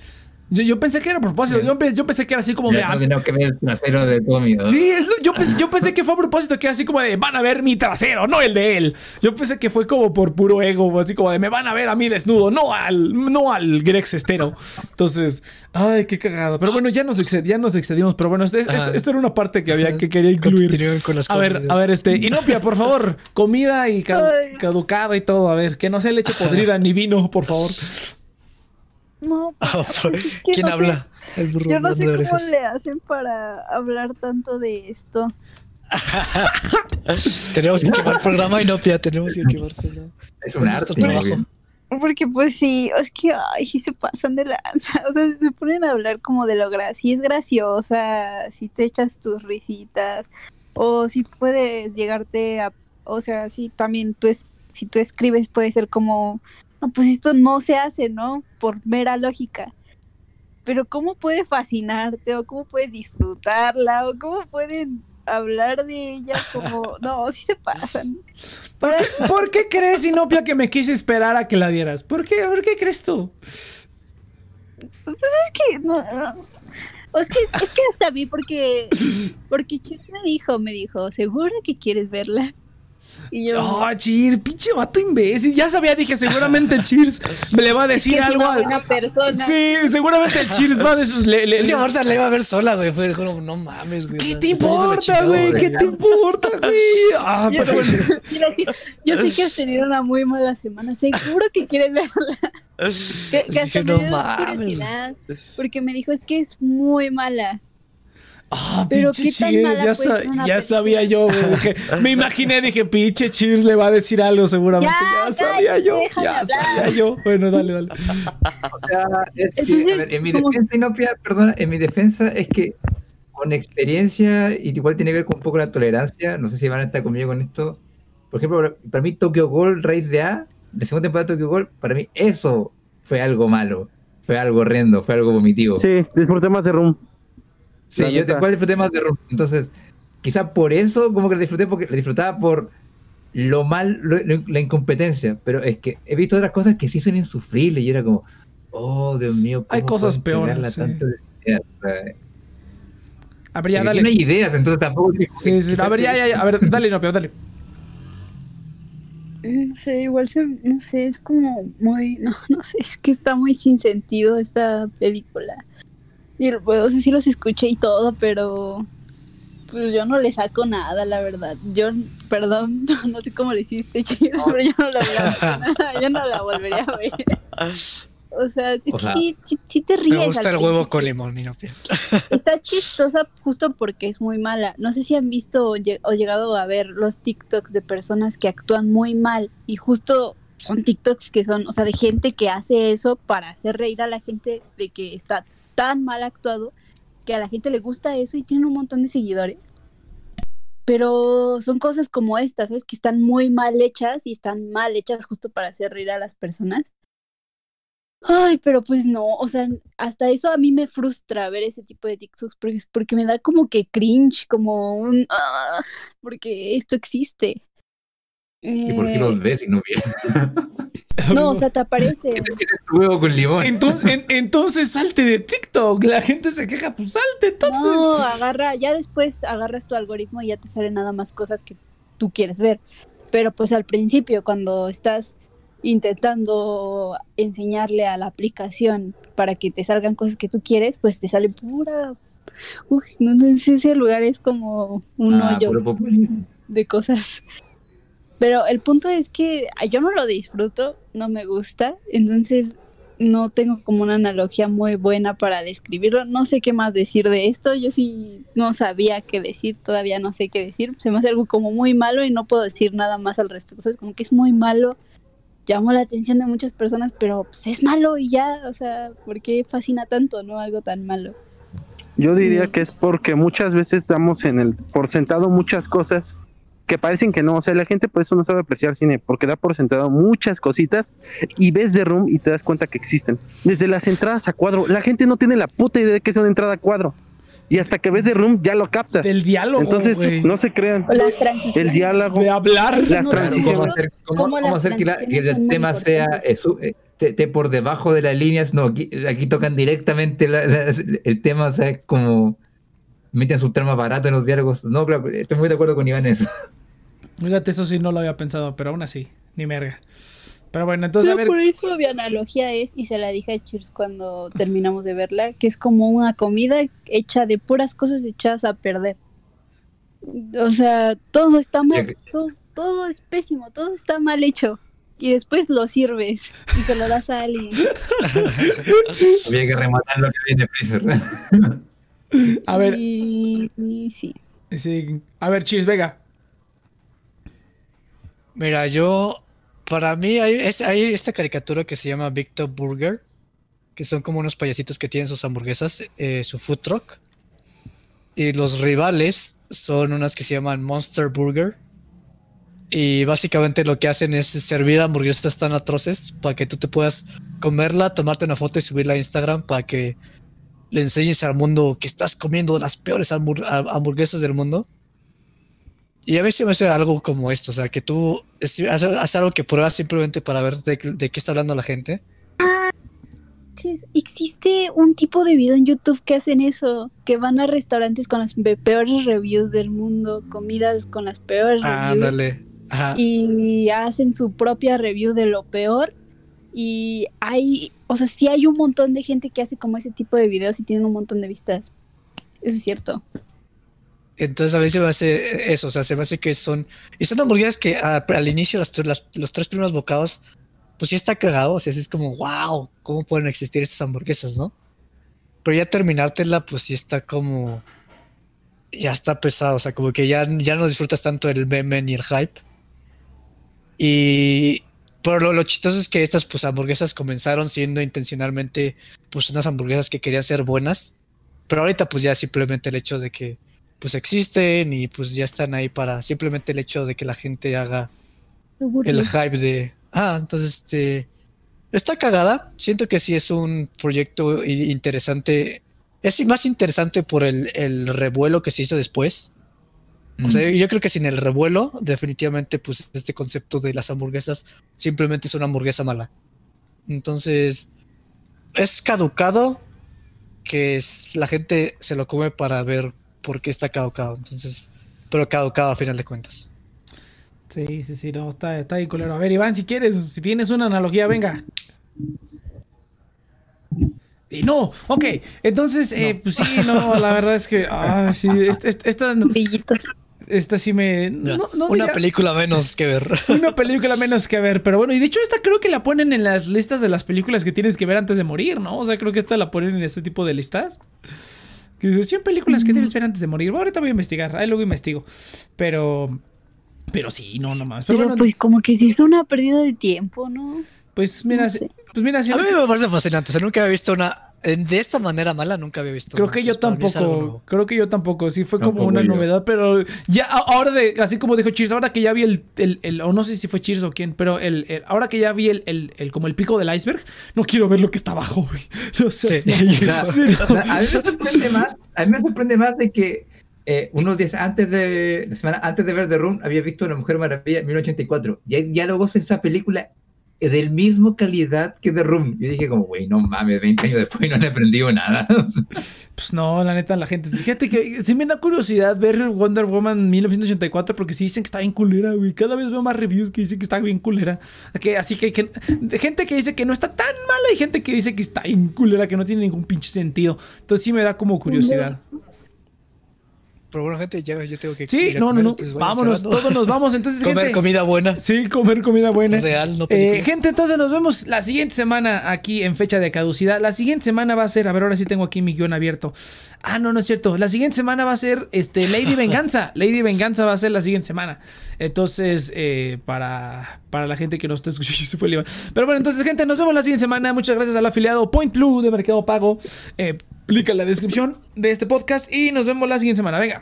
Yo, yo pensé que era a propósito. Yo, yo pensé que era así como de. Ah, no tenemos que ver el trasero de Tommy, ¿no? Sí, es lo- yo, pensé, yo pensé que fue a propósito, que era así como de van a ver mi trasero, no el de él. Yo pensé que fue como por puro ego, así como de me van a ver a mí desnudo, no al, no al Greg Sestero. Entonces, ay, qué cagado. Pero bueno, ya nos, ya nos excedimos, pero bueno, este- es- es- Ah. esta era una parte que había que quería incluir. Continúen con las A ver, a ver, este, Inopia, por favor, comida y ca- Ay. caducado y todo, a ver, que no sea leche podrida ni vino, por favor. No, ¿Quién no sé- habla? El burro Yo no sé cómo le hacen para hablar tanto de esto. Tenemos que quemar programa y no, pía, tenemos que quemar programa. Es un arte. trabajo. Porque pues sí, es que ay, sí se pasan de lanza. O sea, se ponen a hablar como de lo gra si es graciosa, si te echas tus risitas, o si puedes llegarte a, o sea, si también tú es, si tú escribes puede ser como, pues esto no se hace, ¿no? Por mera lógica. Pero cómo puede fascinarte, o cómo puedes disfrutarla, o cómo pueden hablar de ella como, no, sí se pasan. ¿Por qué, por qué crees, Inopia, que me quise esperar a que la vieras? ¿Por qué, ¿Por qué crees tú? que no, es que es que hasta a mí porque porque Chir me dijo me dijo seguro que quieres verla y yo Oh, Cheers, pinche vato imbécil. Ya sabía, dije, seguramente el Cheers me le va a decir es algo. una al- buena persona Sí, seguramente el Cheers va a decir. le- le- le- iba a ver sola, güey. Fue como, no mames, güey. ¿Qué te importa, güey? ¿Qué te importa, güey? Ah, yo, pero decir, yo sé que has tenido una muy mala semana seguro que quieres verla que, que hasta Dije, me no dio curiosidad porque me dijo es que es muy mala Ah, Pero pinche qué tan Cheers, mala ya, sa- ya sabía yo, güey. dije- me imaginé, dije, pinche Cheers le va a decir algo seguramente. Ya, Ya, sabía yo, ya hablar. sabía yo. Bueno, dale, dale. O sea, es que, Entonces, a ver, en mi como- defensa, Inopia, perdona, en mi defensa es que con experiencia, y igual tiene que ver con un poco la tolerancia, no sé si van a estar conmigo con esto. Por ejemplo, para mí Tokyo Ghoul, raíz de A, la segunda temporada de Tokyo Ghoul, para mí eso fue algo malo, fue algo horrendo, fue algo vomitivo. Sí, Sí, disfruté más de Room. La yo neta. igual disfruté más de Room. Entonces, quizá por eso como que la disfruté, porque la disfrutaba por lo mal, lo- lo- la incompetencia, pero es que he visto otras cosas que sí son insufribles y era como, oh, Dios mío, Hay ¿cómo cosas peores, sí. tanto de A ver, ya, dale. No hay ideas, entonces tampoco. Sí, sí, a ver, ya, ya, ya. A ver, dale, no, pero dale. No sé, igual se, no sé, es como muy, no, no sé, es que está muy sin sentido esta película. Y pues, o sea, sí los escuché y todo, pero pues yo no le saco nada, la verdad. Yo, perdón, no sé cómo le hiciste, chicos, pero yo no la yo no la volvería a ver. O sea, es O que sea, sí, sí, sí te ríes. Me gusta el huevo principio. con limón, mira, pía. Está chistosa justo porque es muy mala. No sé si han visto o llegado a ver los TikToks de personas que actúan muy mal y justo son TikToks que son, o sea, de gente que hace eso para hacer reír a la gente de que está tan mal actuado que a la gente le gusta eso y tienen un montón de seguidores. Pero son cosas como estas, ¿sabes? Que están muy mal hechas y están mal hechas justo para hacer reír a las personas. Ay, pero pues no, o sea, hasta eso a mí me frustra ver ese tipo de TikToks porque, porque me da como que cringe, como un... ah, porque esto existe. ¿Y por qué Eh, los ves y no vienes? no, o sea, te aparece. Huevo con limón. Entonces, en- entonces salte de TikTok. La gente se queja, pues salte, entonces. No, agarra, ya después agarras tu algoritmo y ya te salen nada más cosas que tú quieres ver. Pero pues al principio, cuando estás intentando enseñarle a la aplicación para que te salgan cosas que tú quieres, pues te sale pura... Uy, no, no sé, ese lugar es como un Ah, hoyo de cosas. Pero el punto es que yo no lo disfruto, no me gusta, entonces no tengo como una analogía muy buena para describirlo. No sé qué más decir de esto. Yo sí no sabía qué decir, todavía no sé qué decir. Se me hace algo como muy malo y no puedo decir nada más al respecto. Es como que es muy malo. Llamó la atención de muchas personas, pero pues es malo y ya, o sea, ¿por qué fascina tanto, no? Algo tan malo. Yo diría que es porque muchas veces damos en el por sentado muchas cosas que parecen que no, o sea, la gente por eso no sabe apreciar cine, porque da por sentado muchas cositas y ves The Room y te das cuenta que existen. Desde las entradas a cuadro, la gente no tiene la puta idea de que es una entrada a cuadro. Y hasta que ves The Room ya lo captas. Del diálogo, Entonces, no se crean. O las transiciones. El diálogo, De hablar. las no, transiciones. ¿Cómo hacer, cómo- Cómo cómo las hacer que, la- el tema sea eh, te, te por debajo de las líneas? No, aquí, aquí tocan directamente la- la- el tema, o sea, es como meten su trama barato en los diálogos. No, claro, estoy muy de acuerdo con Iván en eso. Fíjate, eso sí no lo había pensado, pero aún así, ni merga. Pero bueno, entonces, a Pero ver. por eso mi analogía es, y se la dije a Cheers cuando terminamos de verla, que es como una comida hecha de puras cosas echadas a perder. O sea, todo está mal, que- todo, todo es pésimo, todo está mal hecho. y después lo sirves y se lo das a alguien. Había que rematar lo que viene Freezer. A ver, Y, y sí. sí. A ver, Cheers, Vega. Mira, yo. Para mí hay, es- hay esta caricatura que se llama Victor Burger. Que son como unos payasitos que tienen sus hamburguesas, eh, su food truck. Y los rivales son unas que se llaman Monster Burger. Y básicamente lo que hacen es servir hamburguesas tan atroces para que tú te puedas comerla, tomarte una foto y subirla a Instagram para que le enseñes al mundo que estás comiendo las peores hambur- ha- hamburguesas del mundo. Y a veces me hace algo como esto, o sea, que tú es- haces algo que pruebas simplemente para ver de, de qué está hablando la gente. Chis, Existe un tipo de video en YouTube que hacen eso, que van a restaurantes con las pe- peores reviews del mundo, comidas con las peores reviews. Ándale. Ajá. y hacen su propia review de lo peor. Y hay, o sea, sí hay un montón de gente que hace como ese tipo de videos y tienen un montón de vistas. Eso es cierto. Entonces a veces me hace eso, o sea, se me hace que son... Y son hamburguesas que a- al inicio, las, las- los tres primeros bocados, pues sí está cagado, o sea, es como, wow, ¿cómo pueden existir estas hamburguesas, no? Pero ya terminártela, pues sí está como... Ya está pesado, o sea, como que ya, ya no disfrutas tanto el meme ni el hype. Y... Pero lo, lo chistoso es que estas pues hamburguesas comenzaron siendo intencionalmente pues unas hamburguesas que querían ser buenas. Pero ahorita pues ya simplemente el hecho de que pues existen y pues ya están ahí para simplemente el hecho de que la gente haga el hype de ah entonces este está cagada. Siento que sí es un proyecto interesante. Es más interesante por el, el revuelo que se hizo después o sea yo creo que sin el revuelo definitivamente pues este concepto de las hamburguesas simplemente es una hamburguesa mala entonces es caducado que es- la gente se lo come para ver por qué está caducado entonces pero caducado a final de cuentas Sí, sí, sí, no, está, está ahí culero. A ver, Iván, si quieres, si tienes una analogía, venga. Y no, ok, entonces, eh, pues sí, no, la verdad es que, ah, sí, esta, esta. Esta sí me... Mira, no- no una diría- película menos que ver. Una película menos que ver, pero bueno, y de hecho esta creo que la ponen en las listas de las películas que tienes que ver antes de morir, ¿no? O sea, creo que esta la ponen en este tipo de listas. Que dice 100 películas que debes ver antes de morir. Bueno, ahorita voy a investigar, ahí luego investigo. Pero... Pero sí, no, no más. Pero, Pero bueno, pues como que se hizo una pérdida de tiempo, ¿no? pues mira, no si- sé. pues mira, si- A mí me parece fascinante. O sea, nunca había visto una. De esta manera mala, nunca había visto. Creo que yo tampoco, creo que yo tampoco, sí fue como una yo. novedad, pero ya ahora de, así como dijo Cheers, ahora que ya vi el, el, el- o no sé si fue Cheers o quién, pero el, el- ahora que ya vi el, el, el- como el pico del iceberg, no quiero ver lo que está abajo, güey. No seas Sí. no. a mí me sorprende más, a mí me sorprende más de que eh, unos días antes de, la semana antes de ver The Room, había visto Una Mujer Maravilla en 1984. Y hay diálogos en esa película del mismo calidad que The Room. Yo dije como, güey, no mames, 20 años después no le he aprendido nada. Pues no, la neta, la gente. Fíjate que sí me da curiosidad ver Wonder Woman 1984 porque sí dicen que está bien culera, güey. Cada vez veo más reviews que dicen que está bien culera. Que, así que, que- gente que dice que no está tan mala y gente que dice que está bien culera, que no tiene ningún pinche sentido. Entonces sí me da como curiosidad. Pero bueno, gente, ya yo tengo que. Sí, ir a no, no, comer, no. Vámonos, cerrando. todos nos vamos. Entonces, Comer gente. comida buena. Sí, comer comida buena. Real, no Eh, gente, entonces nos vemos la siguiente semana aquí en fecha de caducidad. La siguiente semana va a ser, a ver, ahora sí tengo aquí mi guion abierto. Ah, no, no es cierto. La siguiente semana va a ser este, Lady Venganza. Lady Venganza va a ser la siguiente semana. Entonces, eh, para, para la gente que nos está escuchando, se fue el. Pero bueno, entonces, gente, nos vemos la siguiente semana. Muchas gracias al afiliado Point Blue de Mercado Pago. Eh, clica en la descripción de este podcast y nos vemos la siguiente semana. Venga.